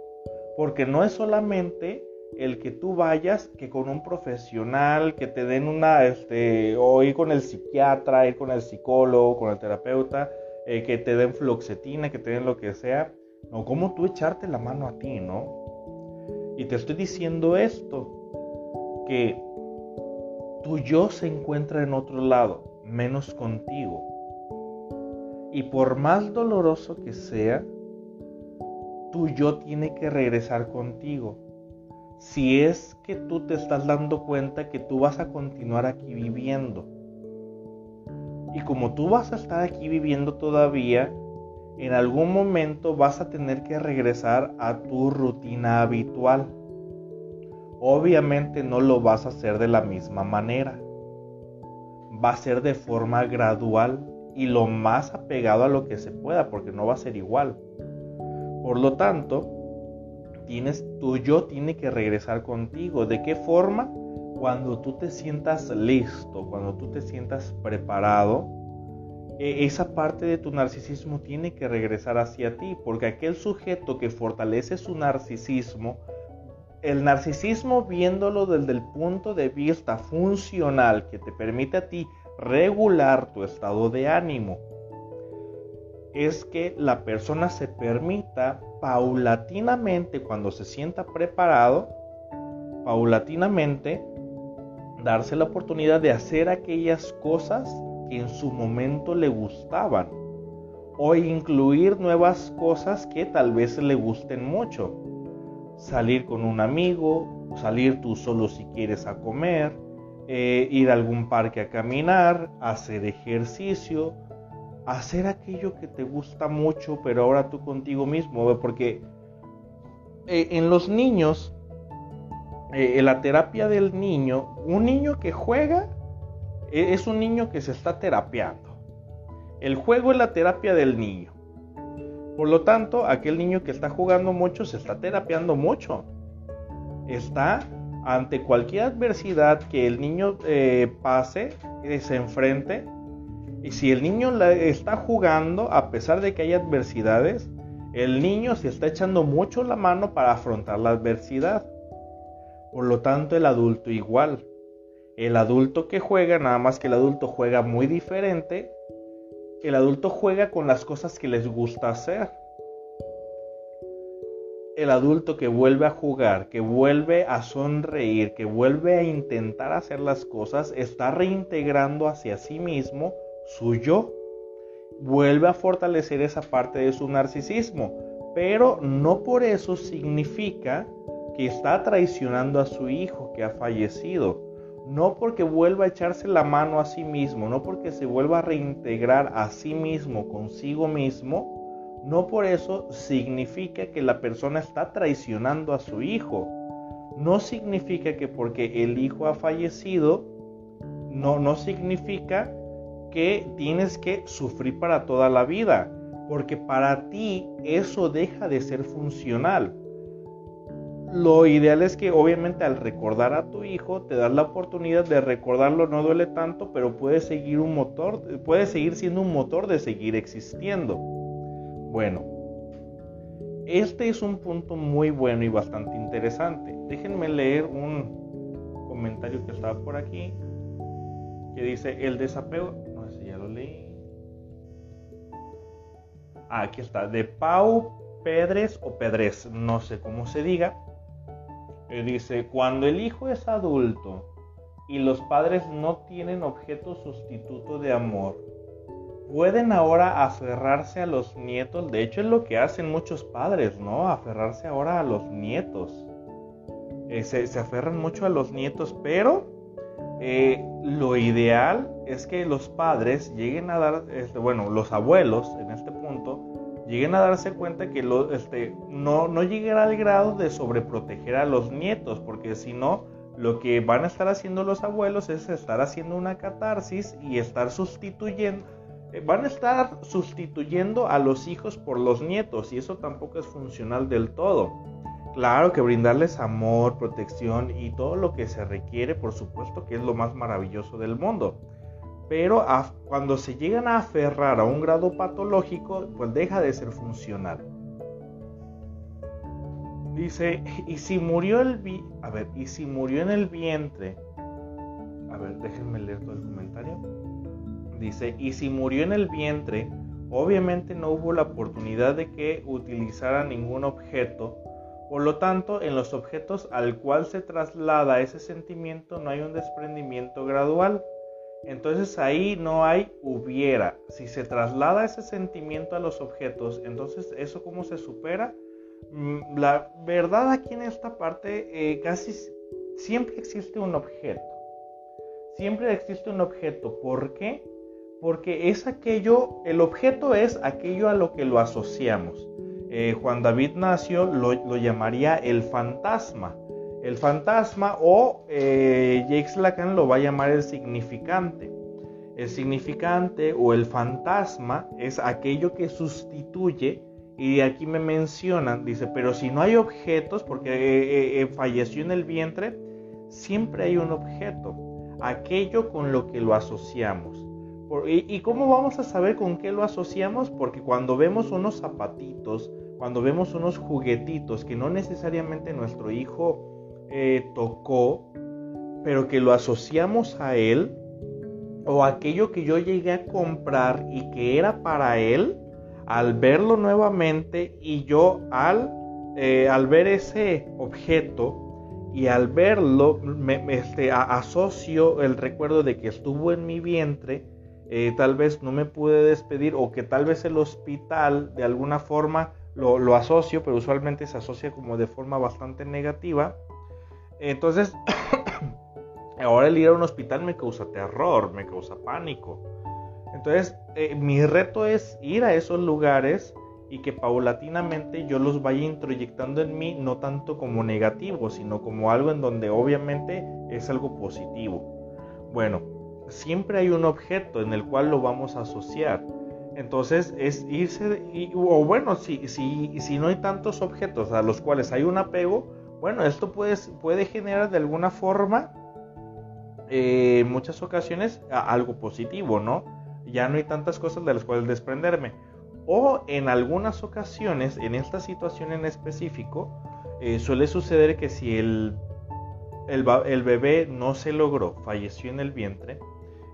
Porque no es solamente el que tú vayas que con un profesional, que te den una, este, o ir con el psiquiatra, ir con el psicólogo, con el terapeuta, eh, que te den fluoxetina, que te den lo que sea. No, ¿cómo tú echarte la mano a ti, no? Y te estoy diciendo esto, que tu yo se encuentra en otro lado, menos contigo. Y por más doloroso que sea, tu yo tiene que regresar contigo. Si es que tú te estás dando cuenta que tú vas a continuar aquí viviendo. Y como tú vas a estar aquí viviendo todavía, en algún momento vas a tener que regresar a tu rutina habitual. Obviamente no lo vas a hacer de la misma manera. Va a ser de forma gradual y lo más apegado a lo que se pueda, porque no va a ser igual. Por lo tanto, tienes, tu yo tiene que regresar contigo. ¿De qué forma? Cuando tú te sientas listo, cuando tú te sientas preparado, e, esa parte de tu narcisismo tiene que regresar hacia ti, porque aquel sujeto que fortalece su narcisismo, el narcisismo viéndolo desde el punto de vista funcional que te permite a ti regular tu estado de ánimo es que la persona se permita paulatinamente, cuando se sienta preparado, paulatinamente darse la oportunidad de hacer aquellas cosas que en su momento le gustaban o incluir nuevas cosas que tal vez le gusten mucho. Salir con un amigo, salir tú solo si quieres a comer, eh, ir a algún parque a caminar, hacer ejercicio, hacer aquello que te gusta mucho, pero ahora tú contigo mismo, porque eh, en los niños, eh, en la terapia del niño, un niño que juega es un niño que se está terapiando. El juego es la terapia del niño. Por lo tanto, aquel niño que está jugando mucho se está terapiando mucho. Está ante cualquier adversidad que el niño eh, pase, se enfrente, y si el niño está jugando, a pesar de que hay adversidades, el niño se está echando mucho la mano para afrontar la adversidad. Por lo tanto, el adulto igual. El adulto que juega, nada más que el adulto juega muy diferente, el adulto juega con las cosas que les gusta hacer el adulto que vuelve a jugar, que vuelve a sonreír, que vuelve a intentar hacer las cosas, está reintegrando hacia sí mismo su yo. Vuelve a fortalecer esa parte de su narcisismo, pero no por eso significa que está traicionando a su hijo que ha fallecido. No porque vuelva a echarse la mano a sí mismo, no porque se vuelva a reintegrar a sí mismo consigo mismo, no por eso significa que la persona está traicionando a su hijo. No significa que porque el hijo ha fallecido, no, no significa que tienes que sufrir para toda la vida, porque para ti eso deja de ser funcional. Lo ideal es que obviamente al recordar a tu hijo te das la oportunidad de recordarlo, no duele tanto, pero puede seguir un motor, puede seguir siendo un motor de seguir existiendo. Bueno, este es un punto muy bueno y bastante interesante. Déjenme leer un comentario que estaba por aquí que dice el desapego. No sé si ya lo leí. Ah, aquí está. De Pau Pedres o Pedres, no sé cómo se diga. Dice, cuando el hijo es adulto y los padres no tienen objeto sustituto de amor, pueden ahora aferrarse a los nietos. De hecho es lo que hacen muchos padres, ¿no? Aferrarse ahora a los nietos. Eh, se, aferran mucho a los nietos, pero eh, lo ideal es que los padres lleguen a dar, este, bueno, los abuelos en este punto, lleguen a darse cuenta que este, no, no al grado de sobreproteger a los nietos, porque si no, lo que van a estar haciendo los abuelos es estar haciendo una catarsis y estar sustituyendo, eh, van a estar sustituyendo a los hijos por los nietos y eso tampoco es funcional del todo. Claro que brindarles amor, protección y todo lo que se requiere, por supuesto que es lo más maravilloso del mundo. Pero cuando se llegan a aferrar a un grado patológico, pues deja de ser funcional. Dice, y si murió el a ver, y si murió en el vientre, a ver, déjenme leer todo el comentario. Dice, y si murió en el vientre, obviamente no hubo la oportunidad de que utilizara ningún objeto. Por lo tanto, en los objetos al cual se traslada ese sentimiento no hay un desprendimiento gradual. Entonces ahí no hay hubiera. Si se traslada ese sentimiento a los objetos, entonces eso cómo se supera. Mm, la verdad aquí en esta parte eh, casi siempre existe un objeto. Siempre existe un objeto. ¿Por qué? porque es aquello, el objeto es aquello a lo que lo asociamos. Eh, Juan David Nacio lo, llamaría el fantasma. El fantasma o eh, Jacques Lacan lo va a llamar el significante. El significante o el fantasma es aquello que sustituye y aquí me mencionan, dice, pero si no hay objetos, porque eh, eh, falleció en el vientre, siempre hay un objeto, aquello con lo que lo asociamos. ¿Y cómo vamos a saber con qué lo asociamos? Porque cuando vemos unos zapatitos, cuando vemos unos juguetitos que no necesariamente nuestro hijo tocó, pero que lo asociamos a él, o aquello que yo llegué a comprar y que era para él, al verlo nuevamente y yo al, eh, al ver ese objeto y al verlo me, este, asocio el recuerdo de que estuvo en mi vientre, eh, tal vez no me pude despedir o que tal vez el hospital de alguna forma lo, asocio, pero usualmente se asocia como de forma bastante negativa. Entonces, ahora el ir a un hospital me causa terror, me causa pánico. Entonces, eh, mi reto es ir a esos lugares y que paulatinamente yo los vaya introyectando en mí, no tanto como negativo, sino como algo en donde obviamente es algo positivo. Bueno, siempre hay un objeto en el cual lo vamos a asociar. Entonces es irse, o bueno, si, si, si no hay tantos objetos a los cuales hay un apego, bueno, esto puede, puede generar de alguna forma, eh, en muchas ocasiones, algo positivo, ¿no? Ya no hay tantas cosas de las cuales desprenderme. O en algunas ocasiones, en esta situación en específico, eh, suele suceder que si el, el, bebé no se logró, falleció en el vientre,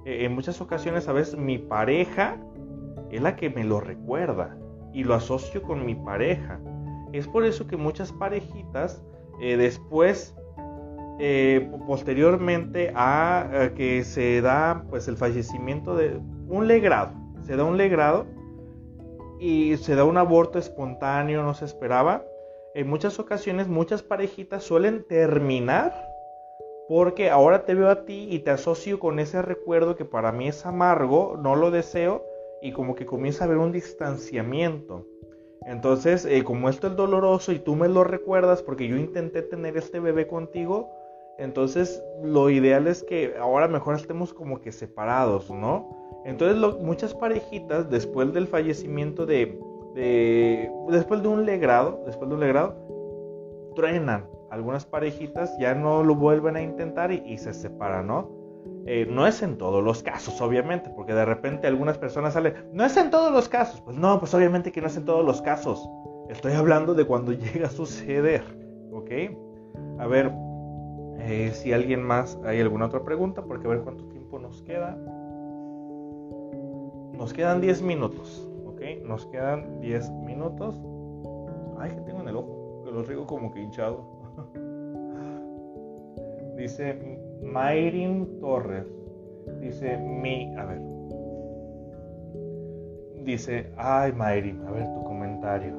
eh, en muchas ocasiones, a veces mi pareja es la que me lo recuerda y lo asocio con mi pareja. Es por eso que muchas parejitas eh, después, eh, posteriormente a, que se da pues el fallecimiento de un legrado, se da un legrado y se da un aborto espontáneo, no se esperaba. En muchas ocasiones muchas parejitas suelen terminar porque ahora te veo a ti y te asocio con ese recuerdo que para mí es amargo, no lo deseo y como que comienza a haber un distanciamiento. Entonces, eh, como esto es doloroso y tú me lo recuerdas porque yo intenté tener este bebé contigo, entonces lo ideal es que ahora mejor estemos como que separados, ¿no? Entonces muchas parejitas después del fallecimiento de, de, después de un legrado, después de un legrado, truenan, algunas parejitas ya no lo vuelven a intentar y, se separan, ¿no? Eh, no es en todos los casos, obviamente, porque de repente algunas personas salen, no es en todos los casos. Pues no, pues obviamente que no es en todos los casos. Estoy hablando de cuando llega a suceder, ¿ok? A ver eh, si alguien más hay alguna otra pregunta, porque a ver cuánto tiempo nos queda. Nos quedan 10 minutos, ¿ok? Nos quedan 10 minutos. Ay, que tengo en el ojo, que lo riego como que hinchado. Dice Mayrin Torres. Dice mi. A ver. Dice, ay Mayrin, a ver tu comentario.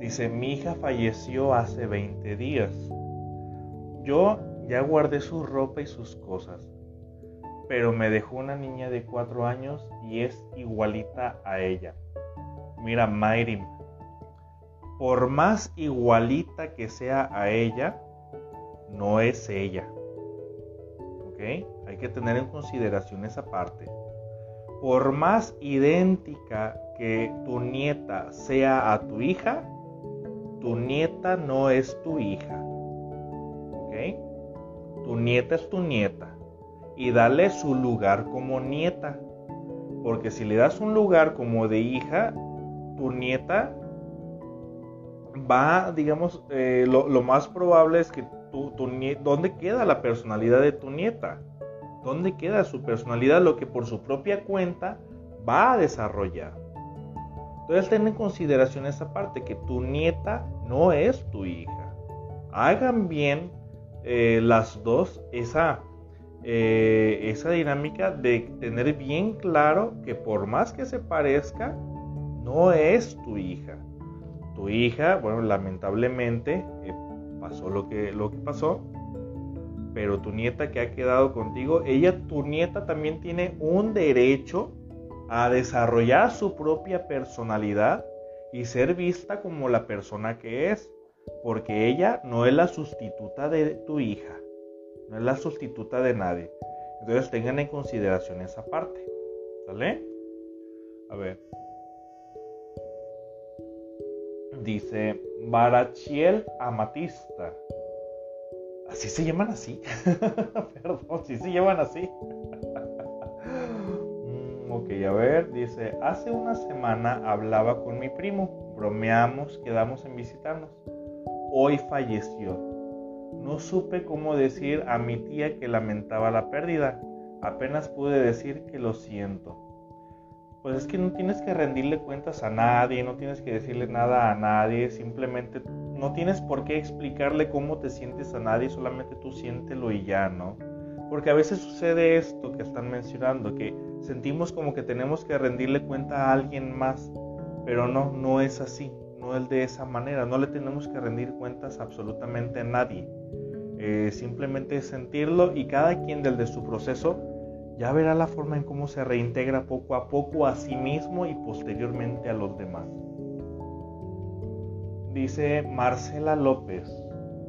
Dice, mi hija falleció hace 20 días. Yo ya guardé su ropa y sus cosas, pero me dejó una niña de 4 años y es igualita a ella. Mira, Mayrin, por más igualita que sea a ella, no es ella. Hay que tener en consideración esa parte. por más idéntica que tu nieta sea a tu hija, tu nieta no es tu hija. ¿Ok? Tu nieta es tu nieta. Y dale su lugar como nieta. Porque si le das un lugar como de hija, tu nieta va, digamos, eh, lo, más probable es que ¿dónde queda la personalidad de tu nieta? ¿Dónde queda su personalidad? Lo que por su propia cuenta va a desarrollar. Entonces ten en consideración esa parte, que tu nieta no es tu hija. Hagan bien eh, las dos esa, eh, esa dinámica de tener bien claro que por más que se parezca, no es tu hija. Tu hija, bueno, lamentablemente eh, pasó lo que, lo que pasó, pero tu nieta que ha quedado contigo, ella, tu nieta también tiene un derecho a desarrollar su propia personalidad y ser vista como la persona que es, porque ella no es la sustituta de tu hija, no es la sustituta de nadie. Entonces tengan en consideración esa parte. ¿Sale? A ver. Dice Barachiel Amatista. Así se llaman así. Perdón, si se llaman así. Ok, a ver, dice, hace una semana hablaba con mi primo, bromeamos, quedamos en visitarnos. Hoy falleció. No supe cómo decir a mi tía que lamentaba la pérdida, apenas pude decir que lo siento. Pues es que no tienes que rendirle cuentas a nadie, no tienes que decirle nada a nadie, simplemente no tienes por qué explicarle cómo te sientes a nadie, solamente tú siéntelo y ya, ¿no? Porque a veces sucede esto que están mencionando, que sentimos como que tenemos que rendirle cuenta a alguien más, pero no, no es así, no es de esa manera, no le tenemos que rendir cuentas absolutamente a nadie. Eh, simplemente sentirlo y cada quien del de su proceso ya verá la forma en cómo se reintegra poco a poco a sí mismo y posteriormente a los demás. Dice Marcela López.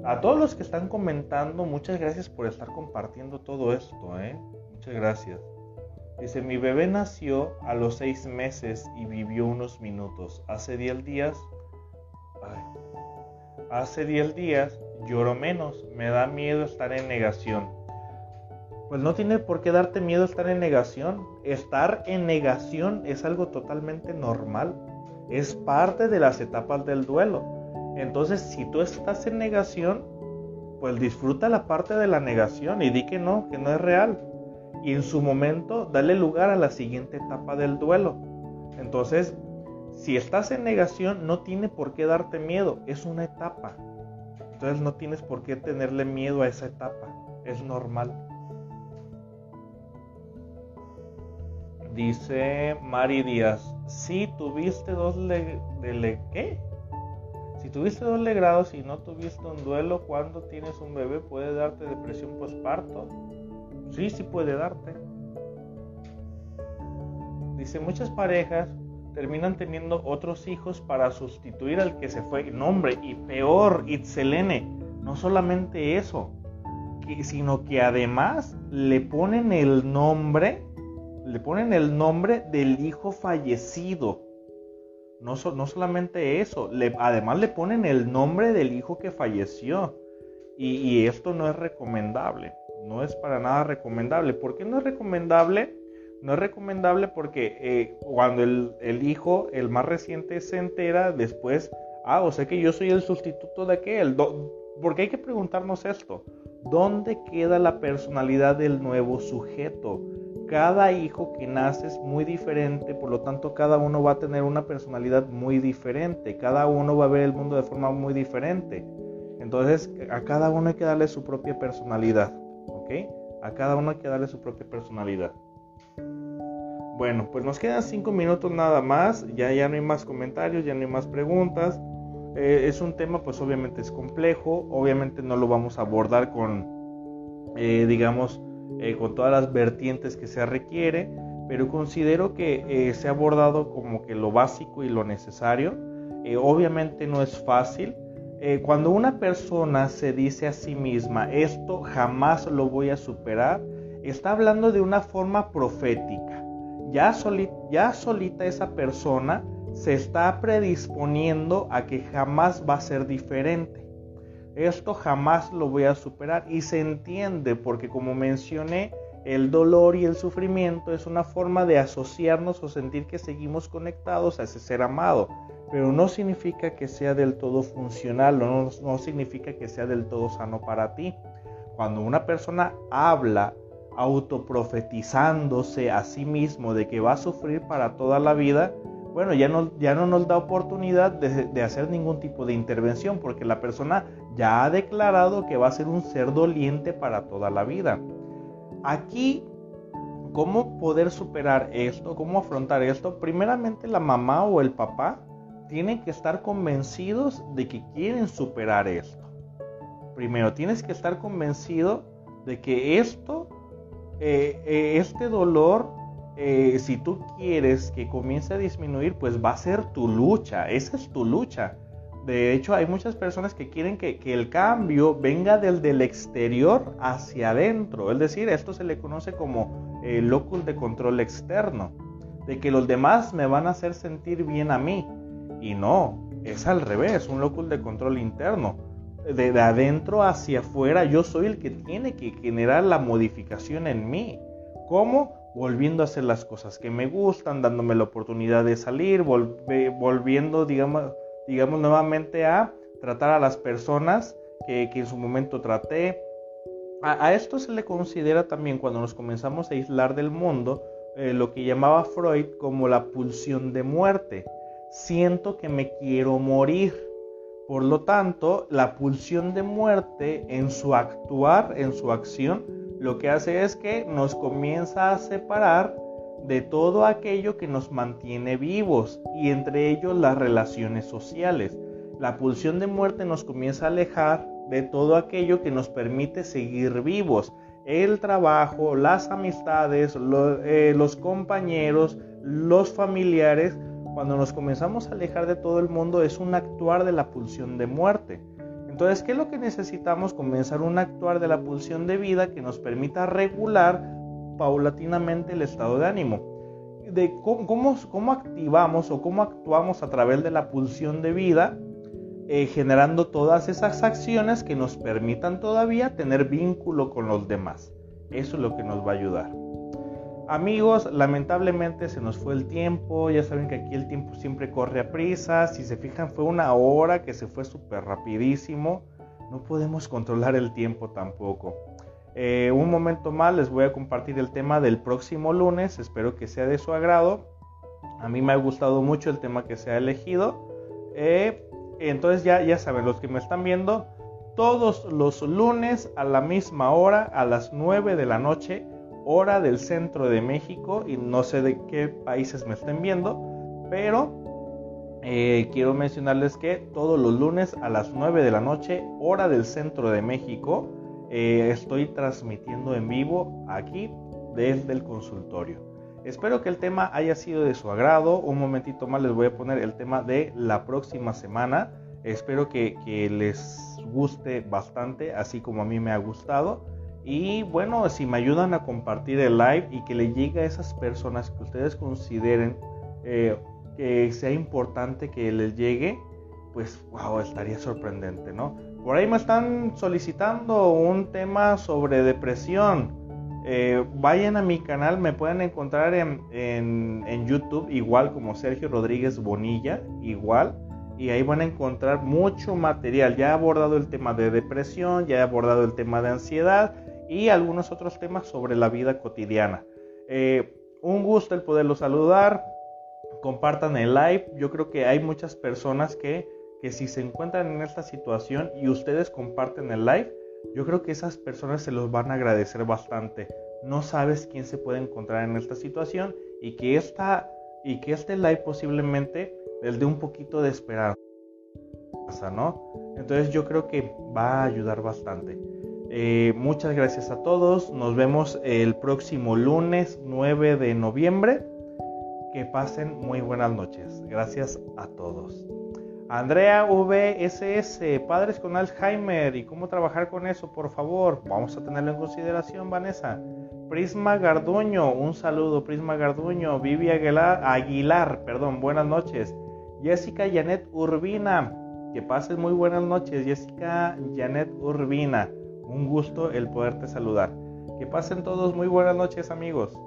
A todos los que están comentando, muchas gracias por estar compartiendo todo esto, ¿eh? Muchas gracias. Dice, mi bebé nació a los seis meses y vivió unos minutos. Hace diez días, hace diez días lloro menos. Me da miedo estar en negación. Pues no tiene por qué darte miedo estar en negación. Estar en negación es algo totalmente normal. Es parte de las etapas del duelo. Entonces, si tú estás en negación, pues disfruta la parte de la negación y di que no, que no es real. Y en su momento, dale lugar a la siguiente etapa del duelo. Entonces, si estás en negación, no tiene por qué darte miedo, es una etapa. Entonces no tienes por qué tenerle miedo a esa etapa, es normal. Dice Mari Díaz, si tuviste dos le, ¿qué? Si tuviste dos legrados y no tuviste un duelo cuando tienes un bebé, ¿puede darte depresión postparto? Sí, sí puede darte. Dice, muchas parejas terminan teniendo otros hijos para sustituir al que se fue. Nombre, y peor, Itzelene, no solamente eso, sino que además le ponen el nombre, le ponen el nombre del hijo fallecido. No, no solamente eso, además le ponen el nombre del hijo que falleció. Y, esto no es recomendable, no es para nada recomendable. ¿Por qué no es recomendable? No es recomendable porque eh, cuando el, el, hijo, el más reciente, se entera después, ah, o sea que yo soy el sustituto de aquel. Porque hay que preguntarnos esto, ¿dónde queda la personalidad del nuevo sujeto? Cada hijo que nace es muy diferente, por lo tanto cada uno va a tener una personalidad muy diferente, cada uno va a ver el mundo de forma muy diferente. Entonces a cada uno hay que darle su propia personalidad, ¿ok? A cada uno hay que darle su propia personalidad. Bueno, pues nos quedan cinco minutos nada más, ya, ya no hay más comentarios, ya no hay más preguntas. Eh, es un tema pues obviamente es complejo, obviamente no lo vamos a abordar con, eh, digamos, eh, con todas las vertientes que se requiere, pero considero que eh, se ha abordado como que lo básico y lo necesario. Eh, obviamente no es fácil. cuando una persona se dice a sí misma, esto jamás lo voy a superar, está hablando de una forma profética. ya, ya solita esa persona se está predisponiendo a que jamás va a ser diferente. Esto jamás lo voy a superar y se entiende porque como mencioné, el dolor y el sufrimiento es una forma de asociarnos o sentir que seguimos conectados a ese ser amado, pero no significa que sea del todo funcional, no, no significa que sea del todo sano para ti. Cuando una persona habla autoprofetizándose a sí mismo de que va a sufrir para toda la vida, bueno, ya no, ya no nos da oportunidad de, hacer ningún tipo de intervención porque la persona ya ha declarado que va a ser un ser doliente para toda la vida. Aquí, ¿cómo poder superar esto? ¿Cómo afrontar esto? Primeramente la mamá o el papá tienen que estar convencidos de que quieren superar esto. Primero, tienes que estar convencido de que esto, eh, eh, este dolor eh, si tú quieres que comience a disminuir, pues va a ser tu lucha, esa es tu lucha. De hecho, hay muchas personas que quieren que, el cambio venga del, del, exterior hacia adentro. Es decir, esto se le conoce como el locus de control externo. De que los demás me van a hacer sentir bien a mí. Y no, es al revés, un locus de control interno. De, de adentro hacia afuera, yo soy el que tiene que generar la modificación en mí. ¿Cómo? Volviendo a hacer las cosas que me gustan, dándome la oportunidad de salir, volviendo, digamos, digamos, nuevamente a tratar a las personas que, en su momento traté. A, esto se le considera también cuando nos comenzamos a aislar del mundo eh, lo que llamaba Freud como la pulsión de muerte. Siento que me quiero morir. Por lo tanto, la pulsión de muerte en su actuar, en su acción, lo que hace es que nos comienza a separar de todo aquello que nos mantiene vivos y entre ellos las relaciones sociales. La pulsión de muerte nos comienza a alejar de todo aquello que nos permite seguir vivos. El trabajo, las amistades, eh, los compañeros, los familiares. Cuando nos comenzamos a alejar de todo el mundo es un actuar de la pulsión de muerte. Entonces, ¿qué es lo que necesitamos? Comenzar un actuar de la pulsión de vida que nos permita regular paulatinamente el estado de ánimo. De cómo, cómo, activamos o cómo actuamos a través de la pulsión de vida, eh, generando todas esas acciones que nos permitan todavía tener vínculo con los demás. Eso es lo que nos va a ayudar. Amigos, lamentablemente se nos fue el tiempo. Ya saben que aquí el tiempo siempre corre a prisa. Si se fijan, fue una hora que se fue súper rapidísimo. No podemos controlar el tiempo tampoco. Eh, un momento más les voy a compartir el tema del próximo lunes. Espero que sea de su agrado. A mí me ha gustado mucho el tema que se ha elegido. Eh, entonces ya, ya saben, los que me están viendo, todos los lunes a la misma hora, a las 9 de la noche, hora del centro de México y no sé de qué países me estén viendo, pero eh, quiero mencionarles que todos los lunes a las 9 de la noche, hora del centro de México, eh, estoy transmitiendo en vivo aquí desde el consultorio. Espero que el tema haya sido de su agrado. Un momentito más les voy a poner el tema de la próxima semana. Espero que, que les guste bastante, así como a mí me ha gustado. Y bueno, si me ayudan a compartir el live y que le llegue a esas personas que ustedes consideren eh, que sea importante que les llegue, pues wow, estaría sorprendente, ¿no? Por ahí me están solicitando un tema sobre depresión. Eh, vayan a mi canal, me pueden encontrar en, en, YouTube, igual como Sergio Rodríguez Bonilla, igual. Y ahí van a encontrar mucho material. Ya he abordado el tema de depresión, ya he abordado el tema de ansiedad y algunos otros temas sobre la vida cotidiana. Eh, un gusto el poderlos saludar. Compartan el live. Yo creo que hay muchas personas que, que si se encuentran en esta situación y ustedes comparten el live, yo creo que esas personas se los van a agradecer bastante. No sabes quién se puede encontrar en esta situación y que, esta, y que este live posiblemente les dé un poquito de esperanza, ¿no? Entonces yo creo que va a ayudar bastante. Eh, muchas gracias a todos. Nos vemos el próximo lunes 9 de noviembre. Que pasen muy buenas noches. Gracias a todos. Andrea VSS, padres con Alzheimer y cómo trabajar con eso, por favor. Vamos a tenerlo en consideración, Vanessa. Prisma Garduño, un saludo, Prisma Garduño. Vivi Aguilar, Aguilar, perdón, buenas noches. Jessica Janet Urbina, que pases muy buenas noches, Jessica Janet Urbina. Un gusto el poderte saludar. Que pasen todos muy buenas noches amigos.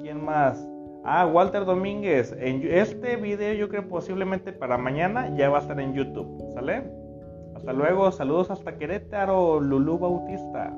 ¿Quién más? Ah, Walter Domínguez. En este video yo creo posiblemente para mañana ya va a estar en YouTube. ¿Sale? Hasta luego. Saludos hasta Querétaro, Lulú Bautista.